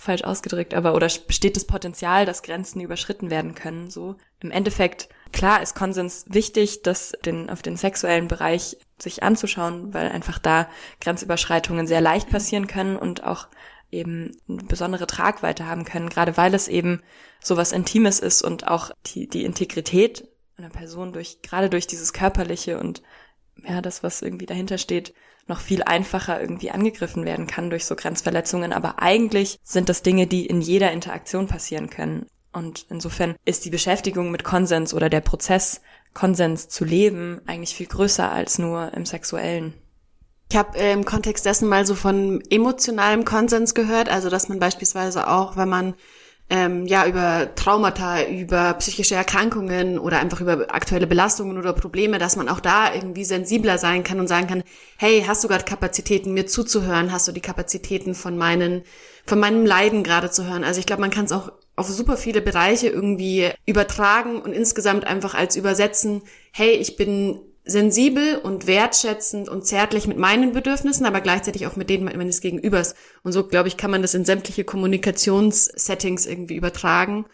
falsch ausgedrückt, aber oder besteht das Potenzial, dass Grenzen überschritten werden können, so. Im Endeffekt, klar ist Konsens wichtig, das den, auf den sexuellen Bereich sich anzuschauen, weil einfach da Grenzüberschreitungen sehr leicht passieren können und auch eben eine besondere Tragweite haben können, gerade weil es eben sowas Intimes ist und auch die, die Integrität einer Person durch, gerade durch dieses Körperliche und ja, das, was irgendwie dahinter steht, noch viel einfacher irgendwie angegriffen werden kann durch so Grenzverletzungen. Aber eigentlich sind das Dinge, die in jeder Interaktion passieren können. Und insofern ist die Beschäftigung mit Konsens oder der Prozess, Konsens zu leben, eigentlich viel größer als nur im Sexuellen. Ich habe äh, im Kontext dessen mal so von emotionalem Konsens gehört, also dass man beispielsweise auch, wenn man ähm, ja über Traumata, über psychische Erkrankungen oder einfach über aktuelle Belastungen oder Probleme, dass man auch da irgendwie sensibler sein kann und sagen kann, hey, hast du gerade Kapazitäten, mir zuzuhören? Hast du die Kapazitäten von meinen, von meinem Leiden gerade zu hören? Also ich glaube, man kann es auch auf super viele Bereiche irgendwie übertragen und insgesamt einfach als übersetzen, hey, ich bin sensibel und wertschätzend und zärtlich mit meinen Bedürfnissen, aber gleichzeitig auch mit denen meines Gegenübers. Und so, glaube ich, kann man das in sämtliche Kommunikationssettings irgendwie übertragen.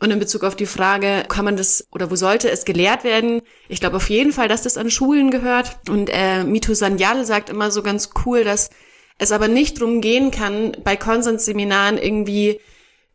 Und in Bezug auf die Frage, kann man das oder wo sollte es gelehrt werden? Ich glaube auf jeden Fall, dass das an Schulen gehört. Und äh, Mito Sanyal sagt immer so ganz cool, dass es aber nicht drum gehen kann, bei Konsensseminaren irgendwie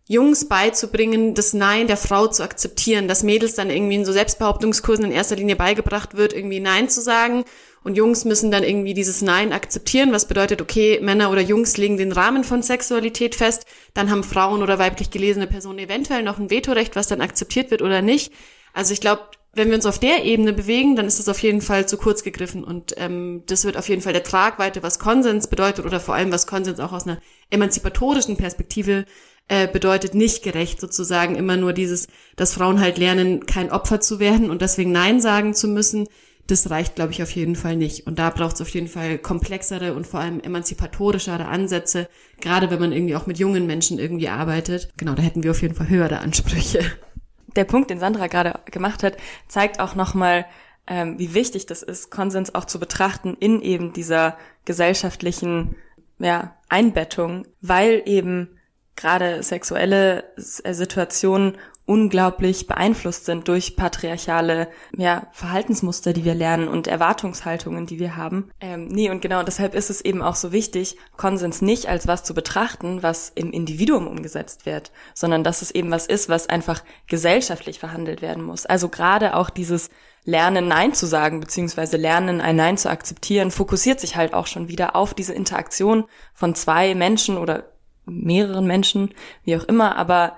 Jungs beizubringen, das Nein der Frau zu akzeptieren, dass Mädels dann irgendwie in so Selbstbehauptungskursen in erster Linie beigebracht wird, irgendwie Nein zu sagen. Und Jungs müssen dann irgendwie dieses Nein akzeptieren, was bedeutet, okay, Männer oder Jungs legen den Rahmen von Sexualität fest, dann haben Frauen oder weiblich gelesene Personen eventuell noch ein Vetorecht, was dann akzeptiert wird oder nicht. Also ich glaube, wenn wir uns auf der Ebene bewegen, dann ist das auf jeden Fall zu kurz gegriffen und ähm, das wird auf jeden Fall der Tragweite, was Konsens bedeutet oder vor allem was Konsens auch aus einer emanzipatorischen Perspektive äh, bedeutet nicht gerecht sozusagen immer nur dieses, dass Frauen halt lernen, kein Opfer zu werden und deswegen Nein sagen zu müssen. Das reicht, glaube ich, auf jeden Fall nicht. Und da braucht es auf jeden Fall komplexere und vor allem emanzipatorischere Ansätze, gerade wenn man irgendwie auch mit jungen Menschen irgendwie arbeitet. Genau, da hätten wir auf jeden Fall höhere Ansprüche. Der Punkt, den Sandra gerade gemacht hat, zeigt auch nochmal, ähm, wie wichtig das ist, Konsens auch zu betrachten in eben dieser gesellschaftlichen ja, Einbettung, weil eben gerade sexuelle äh, Situationen unglaublich beeinflusst sind durch patriarchale ja, Verhaltensmuster, die wir lernen und Erwartungshaltungen, die wir haben. Ähm, nee, und genau deshalb ist es eben auch so wichtig, Konsens nicht als was zu betrachten, was im Individuum umgesetzt wird, sondern dass es eben was ist, was einfach gesellschaftlich verhandelt werden muss. Also gerade auch dieses Lernen Nein zu sagen, beziehungsweise Lernen ein Nein zu akzeptieren, fokussiert sich halt auch schon wieder auf diese Interaktion von zwei Menschen oder mehreren Menschen, wie auch immer, aber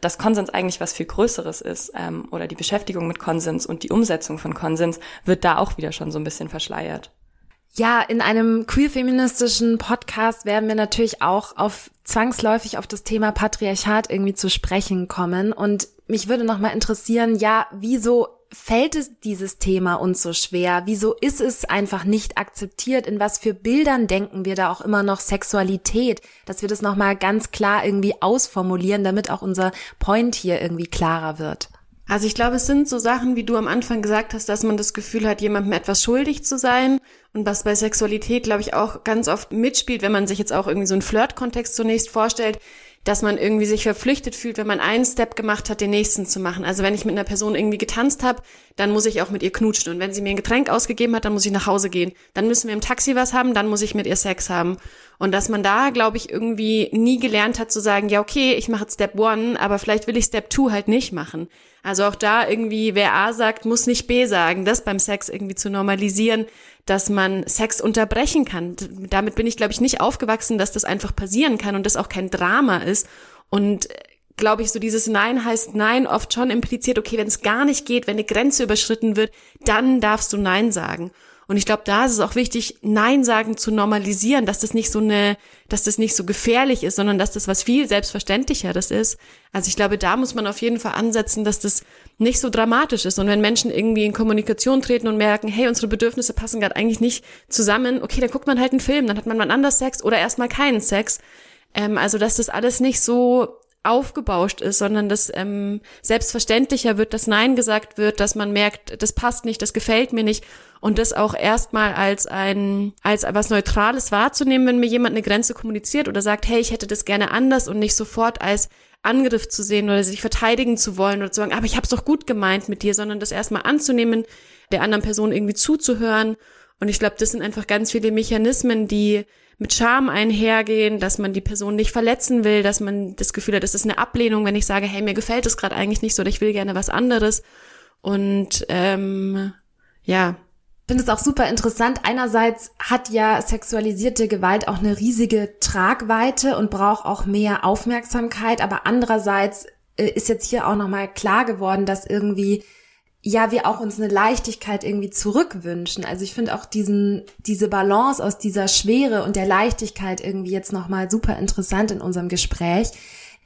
dass Konsens eigentlich was viel Größeres ist ähm, oder die Beschäftigung mit Konsens und die Umsetzung von Konsens wird da auch wieder schon so ein bisschen verschleiert. Ja, in einem queer-feministischen Podcast werden wir natürlich auch auf zwangsläufig auf das Thema Patriarchat irgendwie zu sprechen kommen. Und mich würde noch mal interessieren, ja, wieso fällt es dieses Thema uns so schwer? Wieso ist es einfach nicht akzeptiert? In was für Bildern denken wir da auch immer noch Sexualität? Dass wir das nochmal ganz klar irgendwie ausformulieren, damit auch unser Point hier irgendwie klarer wird. Also ich glaube, es sind so Sachen, wie du am Anfang gesagt hast, dass man das Gefühl hat, jemandem etwas schuldig zu sein. Und was bei Sexualität, glaube ich, auch ganz oft mitspielt, wenn man sich jetzt auch irgendwie so einen Flirt-Kontext zunächst vorstellt, dass man irgendwie sich verpflichtet fühlt, wenn man einen Step gemacht hat, den nächsten zu machen. Also wenn ich mit einer Person irgendwie getanzt habe, dann muss ich auch mit ihr knutschen. Und wenn sie mir ein Getränk ausgegeben hat, dann muss ich nach Hause gehen. Dann müssen wir im Taxi was haben, dann muss ich mit ihr Sex haben. Und dass man da, glaube ich, irgendwie nie gelernt hat zu sagen, ja, okay, ich mache Step One, aber vielleicht will ich Step Two halt nicht machen. Also auch da irgendwie, wer A sagt, muss nicht B sagen. Das beim Sex irgendwie zu normalisieren, dass man Sex unterbrechen kann. Damit bin ich, glaube ich, nicht aufgewachsen, dass das einfach passieren kann und das auch kein Drama ist. Und glaube ich, so dieses Nein heißt Nein oft schon impliziert, okay, wenn es gar nicht geht, wenn eine Grenze überschritten wird, dann darfst du Nein sagen. Und ich glaube, da ist es auch wichtig, Nein sagen zu normalisieren, dass das nicht so eine, dass das nicht so gefährlich ist, sondern dass das was viel selbstverständlicheres ist. Also ich glaube, da muss man auf jeden Fall ansetzen, dass das nicht so dramatisch ist. Und wenn Menschen irgendwie in Kommunikation treten und merken, hey, unsere Bedürfnisse passen gerade eigentlich nicht zusammen, okay, dann guckt man halt einen Film, dann hat man mal anders Sex oder erstmal keinen Sex. Ähm, also dass das alles nicht so aufgebauscht ist, sondern dass ähm, selbstverständlicher wird, dass Nein gesagt wird, dass man merkt, das passt nicht, das gefällt mir nicht und das auch erstmal als ein als was Neutrales wahrzunehmen, wenn mir jemand eine Grenze kommuniziert oder sagt, hey, ich hätte das gerne anders und nicht sofort als Angriff zu sehen oder sich verteidigen zu wollen oder zu sagen, aber ich habe es doch gut gemeint mit dir, sondern das erstmal anzunehmen, der anderen Person irgendwie zuzuhören und ich glaube, das sind einfach ganz viele Mechanismen, die mit Scham einhergehen, dass man die Person nicht verletzen will, dass man das Gefühl hat, das ist eine Ablehnung, wenn ich sage, hey, mir gefällt es gerade eigentlich nicht so oder ich will gerne was anderes. Und ähm, ja, finde es auch super interessant. Einerseits hat ja sexualisierte Gewalt auch eine riesige Tragweite und braucht auch mehr Aufmerksamkeit, aber andererseits äh, ist jetzt hier auch nochmal klar geworden, dass irgendwie ja, wir auch uns eine Leichtigkeit irgendwie zurückwünschen. Also ich finde auch diesen, diese Balance aus dieser Schwere und der Leichtigkeit irgendwie jetzt nochmal super interessant in unserem Gespräch.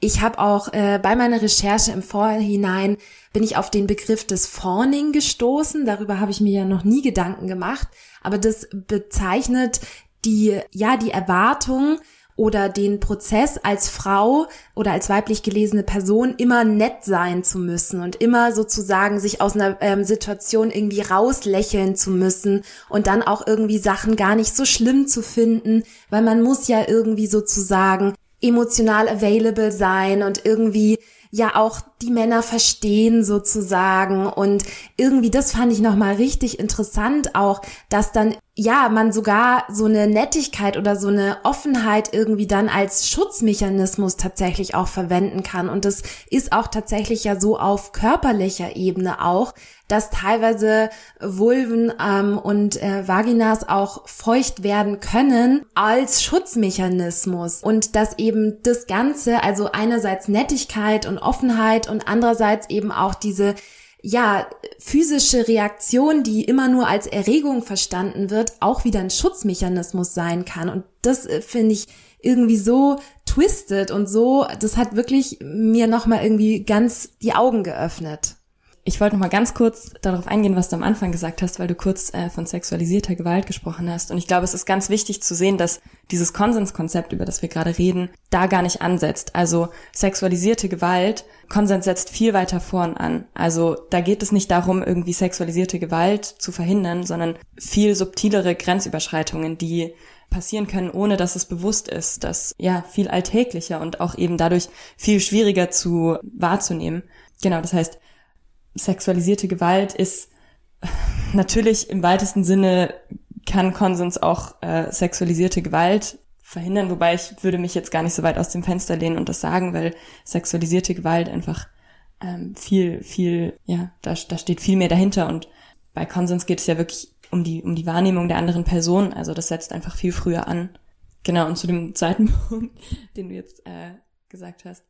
Ich habe auch äh, bei meiner Recherche im Vorhinein bin ich auf den Begriff des Fawning gestoßen. Darüber habe ich mir ja noch nie Gedanken gemacht. Aber das bezeichnet die, ja, die Erwartung, oder den Prozess als Frau oder als weiblich gelesene Person immer nett sein zu müssen und immer sozusagen sich aus einer ähm, Situation irgendwie rauslächeln zu müssen und dann auch irgendwie Sachen gar nicht so schlimm zu finden, weil man muss ja irgendwie sozusagen emotional available sein und irgendwie ja auch die Männer verstehen sozusagen. Und irgendwie das fand ich noch mal richtig interessant auch, dass dann ja, man sogar so eine Nettigkeit oder so eine Offenheit irgendwie dann als Schutzmechanismus tatsächlich auch verwenden kann. Und das ist auch tatsächlich ja so auf körperlicher Ebene auch, dass teilweise Vulven ähm, und äh, Vaginas auch feucht werden können als Schutzmechanismus. Und dass eben das Ganze, also einerseits Nettigkeit und Offenheit und andererseits eben auch diese ja, physische Reaktion, die immer nur als Erregung verstanden wird, auch wieder ein Schutzmechanismus sein kann. Und das äh, finde ich irgendwie so twisted und so, das hat wirklich mir nochmal irgendwie ganz die Augen geöffnet. Ich wollte noch mal ganz kurz darauf eingehen, was du am Anfang gesagt hast, weil du kurz äh, von sexualisierter Gewalt gesprochen hast. Und ich glaube, es ist ganz wichtig zu sehen, dass dieses Konsenskonzept, über das wir gerade reden, da gar nicht ansetzt. Also sexualisierte Gewalt, Konsens setzt viel weiter vorn an. Also da geht es nicht darum, irgendwie sexualisierte Gewalt zu verhindern, sondern viel subtilere Grenzüberschreitungen, die passieren können, ohne dass es bewusst ist, das ja viel alltäglicher und auch eben dadurch viel schwieriger zu wahrzunehmen. genau, das heißt, sexualisierte Gewalt ist <laughs> natürlich im weitesten Sinne kann Konsens auch äh, sexualisierte Gewalt verhindern, wobei ich würde mich jetzt gar nicht so weit aus dem Fenster lehnen und das sagen, weil sexualisierte Gewalt einfach ähm, viel, viel, ja, da, da steht viel mehr dahinter und bei Konsens geht es ja wirklich um die, um die Wahrnehmung der anderen Person, also das setzt einfach viel früher an. Genau, und zu dem zweiten <laughs> Punkt, den du jetzt äh, gesagt hast,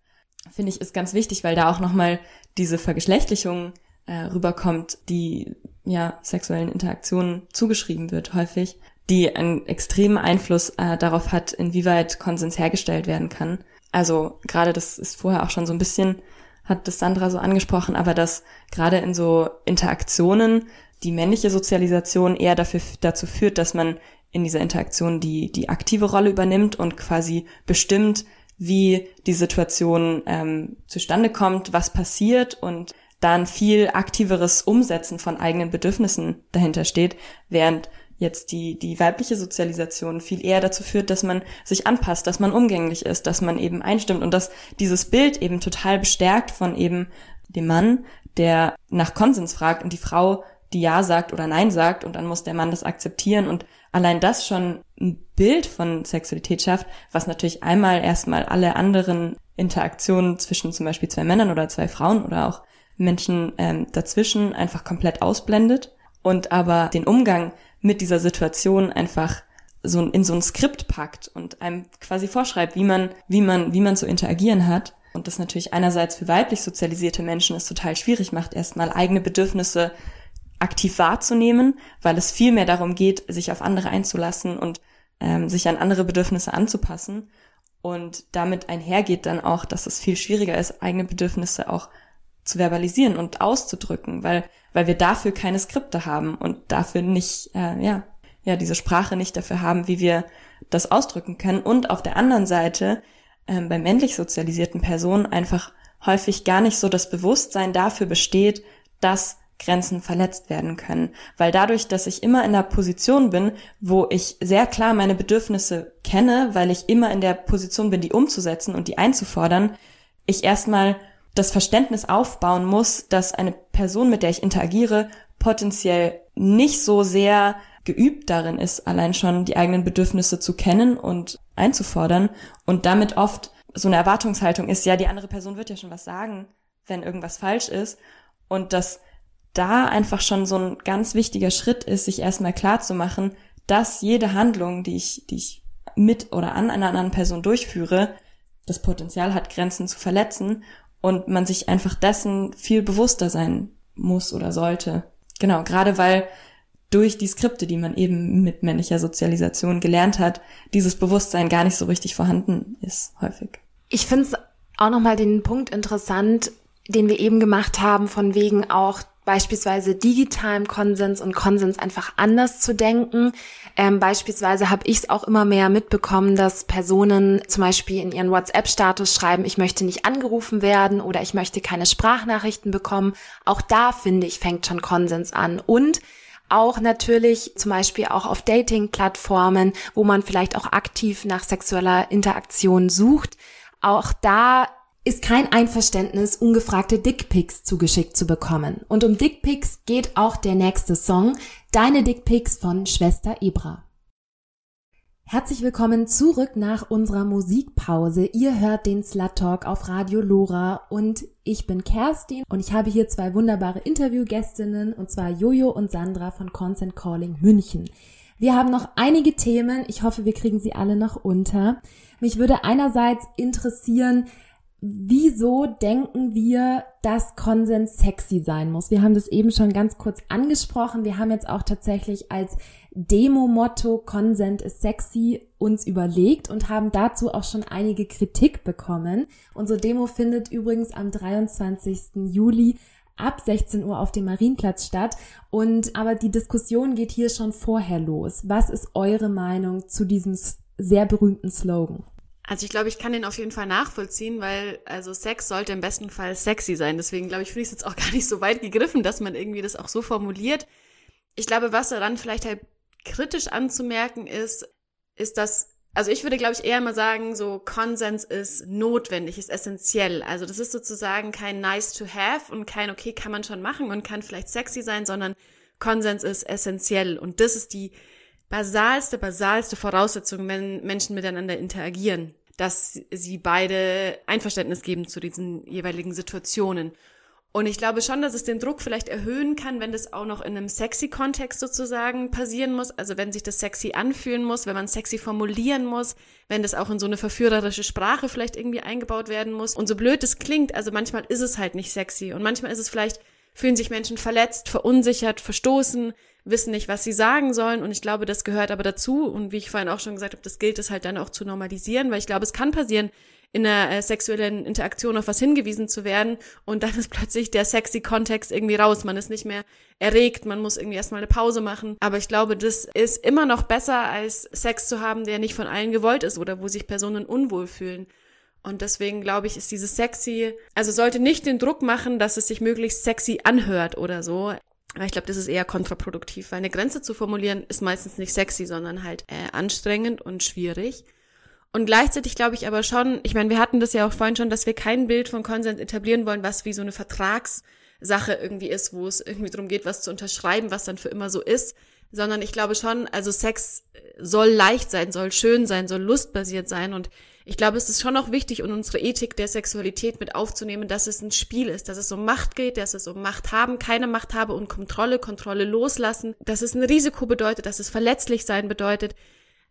finde ich, ist ganz wichtig, weil da auch nochmal diese Vergeschlechtlichung äh, rüberkommt, die ja sexuellen Interaktionen zugeschrieben wird häufig, die einen extremen Einfluss äh, darauf hat, inwieweit Konsens hergestellt werden kann. Also gerade das ist vorher auch schon so ein bisschen, hat das Sandra so angesprochen, aber dass gerade in so Interaktionen die männliche Sozialisation eher dafür, dazu führt, dass man in dieser Interaktion die, die aktive Rolle übernimmt und quasi bestimmt, wie die Situation ähm, zustande kommt, was passiert und dann viel aktiveres Umsetzen von eigenen Bedürfnissen dahinter steht, während jetzt die, die weibliche Sozialisation viel eher dazu führt, dass man sich anpasst, dass man umgänglich ist, dass man eben einstimmt und dass dieses Bild eben total bestärkt von eben dem Mann, der nach Konsens fragt und die Frau, die Ja sagt oder Nein sagt und dann muss der Mann das akzeptieren und allein das schon ein Bild von Sexualität schafft, was natürlich einmal erstmal alle anderen Interaktionen zwischen zum Beispiel zwei Männern oder zwei Frauen oder auch Menschen ähm, dazwischen einfach komplett ausblendet und aber den Umgang mit dieser Situation einfach so in so ein Skript packt und einem quasi vorschreibt, wie man, wie man, wie man zu interagieren hat. Und das natürlich einerseits für weiblich sozialisierte Menschen es total schwierig macht, erstmal eigene Bedürfnisse aktiv wahrzunehmen, weil es viel mehr darum geht, sich auf andere einzulassen und ähm, sich an andere Bedürfnisse anzupassen. Und damit einhergeht dann auch, dass es viel schwieriger ist, eigene Bedürfnisse auch zu verbalisieren und auszudrücken, weil, weil wir dafür keine Skripte haben und dafür nicht, äh, ja, ja, diese Sprache nicht dafür haben, wie wir das ausdrücken können. Und auf der anderen Seite ähm, bei männlich sozialisierten Personen einfach häufig gar nicht so das Bewusstsein dafür besteht, dass Grenzen verletzt werden können. Weil dadurch, dass ich immer in der Position bin, wo ich sehr klar meine Bedürfnisse kenne, weil ich immer in der Position bin, die umzusetzen und die einzufordern, ich erstmal das Verständnis aufbauen muss, dass eine Person, mit der ich interagiere, potenziell nicht so sehr geübt darin ist, allein schon die eigenen Bedürfnisse zu kennen und einzufordern und damit oft so eine Erwartungshaltung ist, ja, die andere Person wird ja schon was sagen, wenn irgendwas falsch ist und dass da einfach schon so ein ganz wichtiger Schritt ist, sich erstmal klar zu machen, dass jede Handlung, die ich, die ich mit oder an einer anderen Person durchführe, das Potenzial hat, Grenzen zu verletzen und man sich einfach dessen viel bewusster sein muss oder sollte. Genau, gerade weil durch die Skripte, die man eben mit männlicher Sozialisation gelernt hat, dieses Bewusstsein gar nicht so richtig vorhanden ist, häufig. Ich finde es auch nochmal den Punkt interessant, den wir eben gemacht haben, von wegen auch beispielsweise digitalem Konsens und Konsens einfach anders zu denken. Ähm, beispielsweise habe ich es auch immer mehr mitbekommen, dass Personen zum Beispiel in ihren WhatsApp-Status schreiben, ich möchte nicht angerufen werden oder ich möchte keine Sprachnachrichten bekommen. Auch da finde ich, fängt schon Konsens an. Und auch natürlich zum Beispiel auch auf Dating-Plattformen, wo man vielleicht auch aktiv nach sexueller Interaktion sucht. Auch da ist kein Einverständnis, ungefragte Dickpics zugeschickt zu bekommen. Und um Dickpics geht auch der nächste Song, Deine Dickpics von Schwester Ibra. Herzlich willkommen zurück nach unserer Musikpause. Ihr hört den Slut Talk auf Radio Lora und ich bin Kerstin und ich habe hier zwei wunderbare Interviewgästinnen und zwar Jojo und Sandra von Consent Calling München. Wir haben noch einige Themen. Ich hoffe, wir kriegen sie alle noch unter. Mich würde einerseits interessieren, wieso denken wir, dass Konsens sexy sein muss? Wir haben das eben schon ganz kurz angesprochen. Wir haben jetzt auch tatsächlich als Demo-Motto Consent ist sexy uns überlegt und haben dazu auch schon einige Kritik bekommen. Unsere Demo findet übrigens am 23. Juli ab 16 Uhr auf dem Marienplatz statt. Und aber die Diskussion geht hier schon vorher los. Was ist eure Meinung zu diesem sehr berühmten Slogan? Also ich glaube, ich kann den auf jeden Fall nachvollziehen, weil also Sex sollte im besten Fall sexy sein. Deswegen glaube ich, finde ich es jetzt auch <laughs> gar nicht so weit gegriffen, dass man irgendwie das auch so formuliert. Ich glaube, was daran vielleicht halt kritisch anzumerken ist, ist, dass Also ich würde, glaube ich, eher mal sagen, so Konsens ist notwendig, ist essentiell. Also das ist sozusagen kein nice to have und kein okay kann man schon machen und kann vielleicht sexy sein, sondern Konsens ist essentiell. Und das ist die basalste, basalste Voraussetzung, wenn Menschen miteinander interagieren, dass sie beide Einverständnis geben zu diesen jeweiligen Situationen. Und ich glaube schon, dass es den Druck vielleicht erhöhen kann, wenn das auch noch in einem sexy Kontext sozusagen passieren muss. Also wenn sich das sexy anfühlen muss, wenn man sexy formulieren muss, wenn das auch in so eine verführerische Sprache vielleicht irgendwie eingebaut werden muss. Und so blöd es klingt, also manchmal ist es halt nicht sexy. Und manchmal ist es vielleicht, fühlen sich Menschen verletzt, verunsichert, verstoßen, wissen nicht, was sie sagen sollen. Und ich glaube, das gehört aber dazu. Und wie ich vorhin auch schon gesagt habe, das gilt es halt dann auch zu normalisieren, weil ich glaube, es kann passieren, in einer äh, sexuellen Interaktion auf was hingewiesen zu werden und dann ist <laughs> plötzlich der sexy Kontext irgendwie raus. Man ist nicht mehr erregt, man muss irgendwie erstmal eine Pause machen. Aber ich glaube, das ist immer noch besser, als Sex zu haben, der nicht von allen gewollt ist oder wo sich Personen unwohl fühlen. Und deswegen glaube ich, ist dieses sexy, also sollte nicht den Druck machen, dass es sich möglichst sexy anhört oder so. Aber ich glaube, das ist eher kontraproduktiv, weil eine Grenze zu formulieren ist meistens nicht sexy, sondern halt äh, anstrengend und schwierig. Und gleichzeitig glaube ich aber schon, ich meine, wir hatten das ja auch vorhin schon, dass wir kein Bild von Konsens etablieren wollen, was wie so eine Vertragssache irgendwie ist, wo es irgendwie darum geht, was zu unterschreiben, was dann für immer so ist, sondern ich glaube schon, also Sex soll leicht sein, soll schön sein, soll lustbasiert sein und ich glaube, es ist schon auch wichtig, in unsere Ethik der Sexualität mit aufzunehmen, dass es ein Spiel ist, dass es um Macht geht, dass es um Macht haben, keine Macht habe und Kontrolle, Kontrolle loslassen, dass es ein Risiko bedeutet, dass es verletzlich sein bedeutet,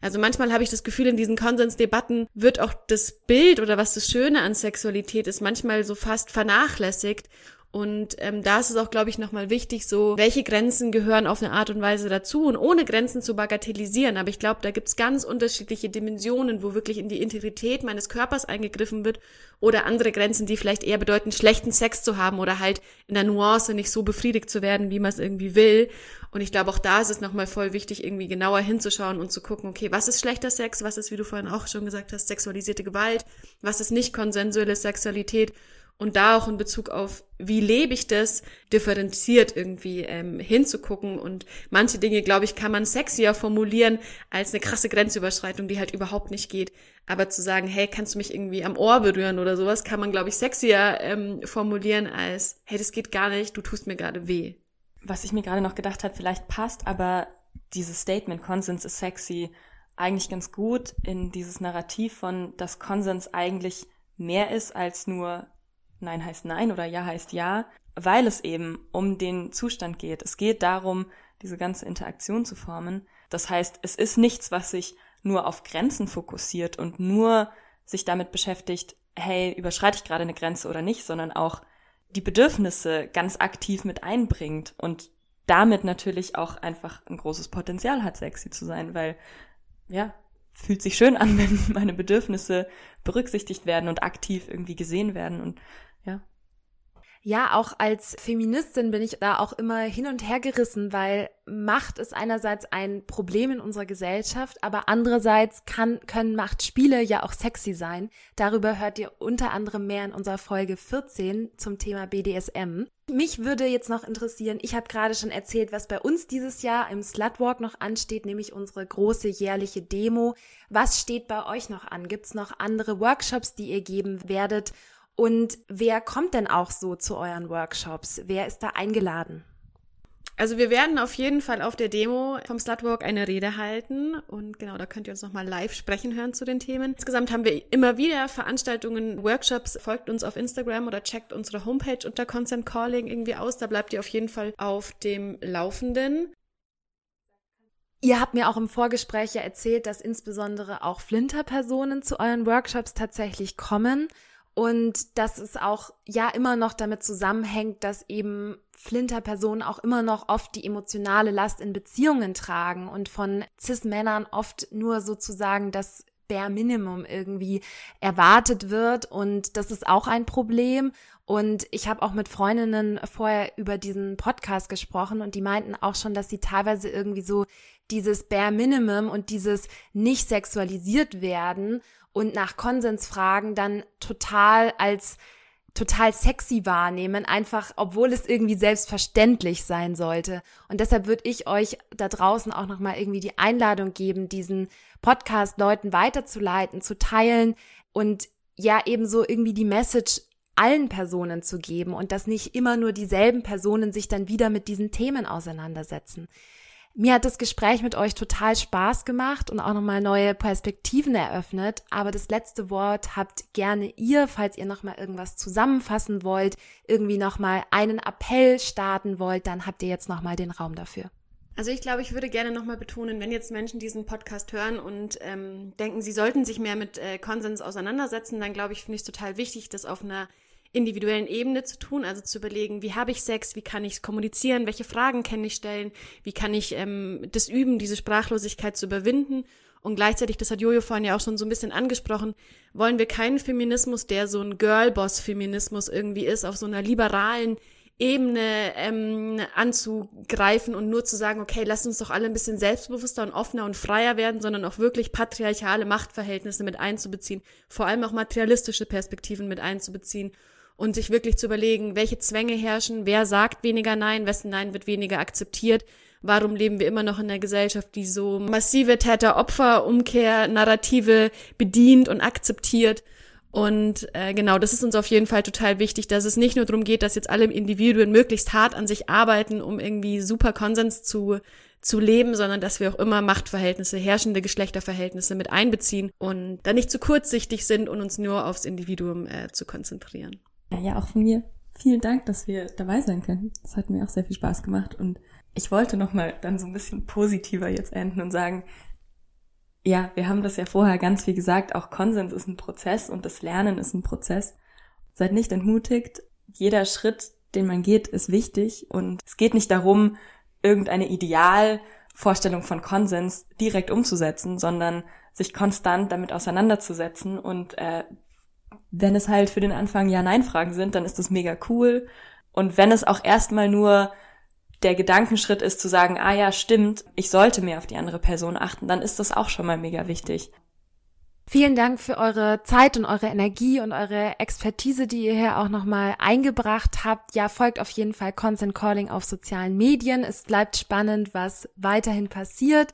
also manchmal habe ich das Gefühl, in diesen Konsensdebatten wird auch das Bild oder was das Schöne an Sexualität ist, manchmal so fast vernachlässigt und ähm, da ist es auch, glaube ich, nochmal wichtig, so, welche Grenzen gehören auf eine Art und Weise dazu und ohne Grenzen zu bagatellisieren. Aber ich glaube, da gibt's ganz unterschiedliche Dimensionen, wo wirklich in die Integrität meines Körpers eingegriffen wird oder andere Grenzen, die vielleicht eher bedeuten, schlechten Sex zu haben oder halt in der Nuance nicht so befriedigt zu werden, wie man es irgendwie will. Und ich glaube, auch da ist es nochmal voll wichtig, irgendwie genauer hinzuschauen und zu gucken, okay, was ist schlechter Sex, was ist, wie du vorhin auch schon gesagt hast, sexualisierte Gewalt, was ist nicht konsensuelle Sexualität und da auch in Bezug auf, wie lebe ich das, differenziert irgendwie ähm, hinzugucken. Und manche Dinge, glaube ich, kann man sexier formulieren als eine krasse Grenzüberschreitung, die halt überhaupt nicht geht. Aber zu sagen, hey, kannst du mich irgendwie am Ohr berühren oder sowas, kann man, glaube ich, sexier ähm, formulieren als, hey, das geht gar nicht, du tust mir gerade weh. Was ich mir gerade noch gedacht habe, vielleicht passt aber dieses Statement, Konsens ist sexy, eigentlich ganz gut in dieses Narrativ von, dass Konsens eigentlich mehr ist als nur Nein heißt Nein oder Ja heißt Ja, weil es eben um den Zustand geht. Es geht darum, diese ganze Interaktion zu formen. Das heißt, es ist nichts, was sich nur auf Grenzen fokussiert und nur sich damit beschäftigt, hey, überschreite ich gerade eine Grenze oder nicht, sondern auch die Bedürfnisse ganz aktiv mit einbringt und damit natürlich auch einfach ein großes Potenzial hat, sexy zu sein, weil, ja, fühlt sich schön an, <laughs> wenn meine Bedürfnisse berücksichtigt werden und aktiv irgendwie gesehen werden und ja. Auch als Feministin bin ich da auch immer hin und her gerissen, weil Macht ist einerseits ein Problem in unserer Gesellschaft, aber andererseits kann, können Machtspiele ja auch sexy sein. Darüber hört ihr unter anderem mehr in unserer Folge 14 zum Thema BDSM. Mich würde jetzt noch interessieren, ich habe gerade schon erzählt, was bei uns dieses Jahr im Slutwalk noch ansteht, nämlich unsere große jährliche Demo. Was steht bei euch noch an? Gibt's noch andere Workshops, die ihr geben werdet? Und wer kommt denn auch so zu euren Workshops? Wer ist da eingeladen? Also wir werden auf jeden Fall auf der Demo vom Slutwalk eine Rede halten und genau, da könnt ihr uns nochmal live sprechen hören zu den Themen. Insgesamt haben wir immer wieder Veranstaltungen, Workshops, folgt uns auf Instagram oder checkt unsere Homepage unter Consent Calling irgendwie aus, da bleibt ihr auf jeden Fall auf dem Laufenden. Ihr habt mir auch im Vorgespräch ja erzählt, dass insbesondere auch Flinter-Personen zu euren Workshops tatsächlich kommen. Und dass es auch ja immer noch damit zusammenhängt, dass eben Flinter-Personen auch immer noch oft die emotionale Last in Beziehungen tragen und von Cis-Männern oft nur sozusagen das Bare Minimum irgendwie erwartet wird. Und das ist auch ein Problem. Und ich habe auch mit Freundinnen vorher über diesen Podcast gesprochen und die meinten auch schon, dass sie teilweise irgendwie so dieses Bare Minimum und dieses nicht sexualisiert werden und nach Konsens fragen dann total als total sexy wahrnehmen, einfach obwohl es irgendwie selbstverständlich sein sollte. Und deshalb würde ich euch da draußen auch nochmal irgendwie die Einladung geben, diesen Podcast Leuten weiterzuleiten, zu teilen und ja ebenso irgendwie die Message allen Personen zu geben und dass nicht immer nur dieselben Personen sich dann wieder mit diesen Themen auseinandersetzen. Mir hat das Gespräch mit euch total Spaß gemacht und auch nochmal neue Perspektiven eröffnet. Aber das letzte Wort habt gerne ihr, falls ihr nochmal irgendwas zusammenfassen wollt, irgendwie nochmal einen Appell starten wollt, dann habt ihr jetzt nochmal den Raum dafür. Also ich glaube, ich würde gerne nochmal betonen, wenn jetzt Menschen diesen Podcast hören und ähm, denken, sie sollten sich mehr mit äh, Konsens auseinandersetzen, dann glaube ich, finde ich es total wichtig, das auf einer individuellen Ebene zu tun, also zu überlegen, wie habe ich Sex, wie kann ich es kommunizieren, welche Fragen kann ich stellen, wie kann ich ähm, das üben, diese Sprachlosigkeit zu überwinden. Und gleichzeitig, das hat Jojo vorhin ja auch schon so ein bisschen angesprochen, wollen wir keinen Feminismus, der so ein Girlboss-Feminismus irgendwie ist, auf so einer liberalen Ebene ähm, anzugreifen und nur zu sagen, okay, lasst uns doch alle ein bisschen selbstbewusster und offener und freier werden, sondern auch wirklich patriarchale Machtverhältnisse mit einzubeziehen, vor allem auch materialistische Perspektiven mit einzubeziehen und sich wirklich zu überlegen, welche Zwänge herrschen, wer sagt weniger Nein, wessen Nein wird weniger akzeptiert, warum leben wir immer noch in einer Gesellschaft, die so massive Täter-Opfer-Umkehr-Narrative bedient und akzeptiert. Und äh, genau, das ist uns auf jeden Fall total wichtig, dass es nicht nur darum geht, dass jetzt alle Individuen möglichst hart an sich arbeiten, um irgendwie super Konsens zu zu leben, sondern dass wir auch immer Machtverhältnisse, herrschende Geschlechterverhältnisse mit einbeziehen und da nicht zu kurzsichtig sind und uns nur aufs Individuum äh, zu konzentrieren. Ja, auch von mir vielen Dank, dass wir dabei sein können. Das hat mir auch sehr viel Spaß gemacht und ich wollte nochmal dann so ein bisschen positiver jetzt enden und sagen, ja, wir haben das ja vorher ganz viel gesagt, auch Konsens ist ein Prozess und das Lernen ist ein Prozess. Seid nicht entmutigt, jeder Schritt, den man geht, ist wichtig und es geht nicht darum, irgendeine Idealvorstellung von Konsens direkt umzusetzen, sondern sich konstant damit auseinanderzusetzen und äh, wenn es halt für den Anfang Ja-Nein-Fragen sind, dann ist das mega cool. Und wenn es auch erstmal nur der Gedankenschritt ist zu sagen, ah ja, stimmt, ich sollte mehr auf die andere Person achten, dann ist das auch schon mal mega wichtig. Vielen Dank für eure Zeit und eure Energie und eure Expertise, die ihr hier auch nochmal eingebracht habt. Ja, folgt auf jeden Fall Consent Calling auf sozialen Medien. Es bleibt spannend, was weiterhin passiert.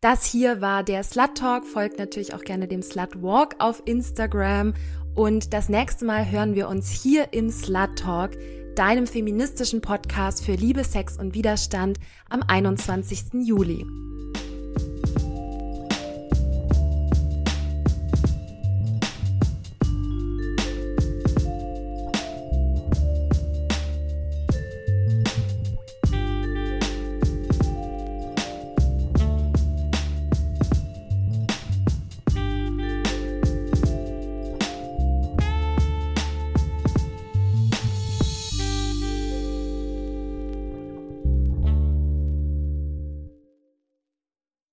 Das hier war der Slut Talk. Folgt natürlich auch gerne dem Slut Walk auf Instagram und das nächste Mal hören wir uns hier im Slut Talk, deinem feministischen Podcast für Liebe, Sex und Widerstand am 21. Juli.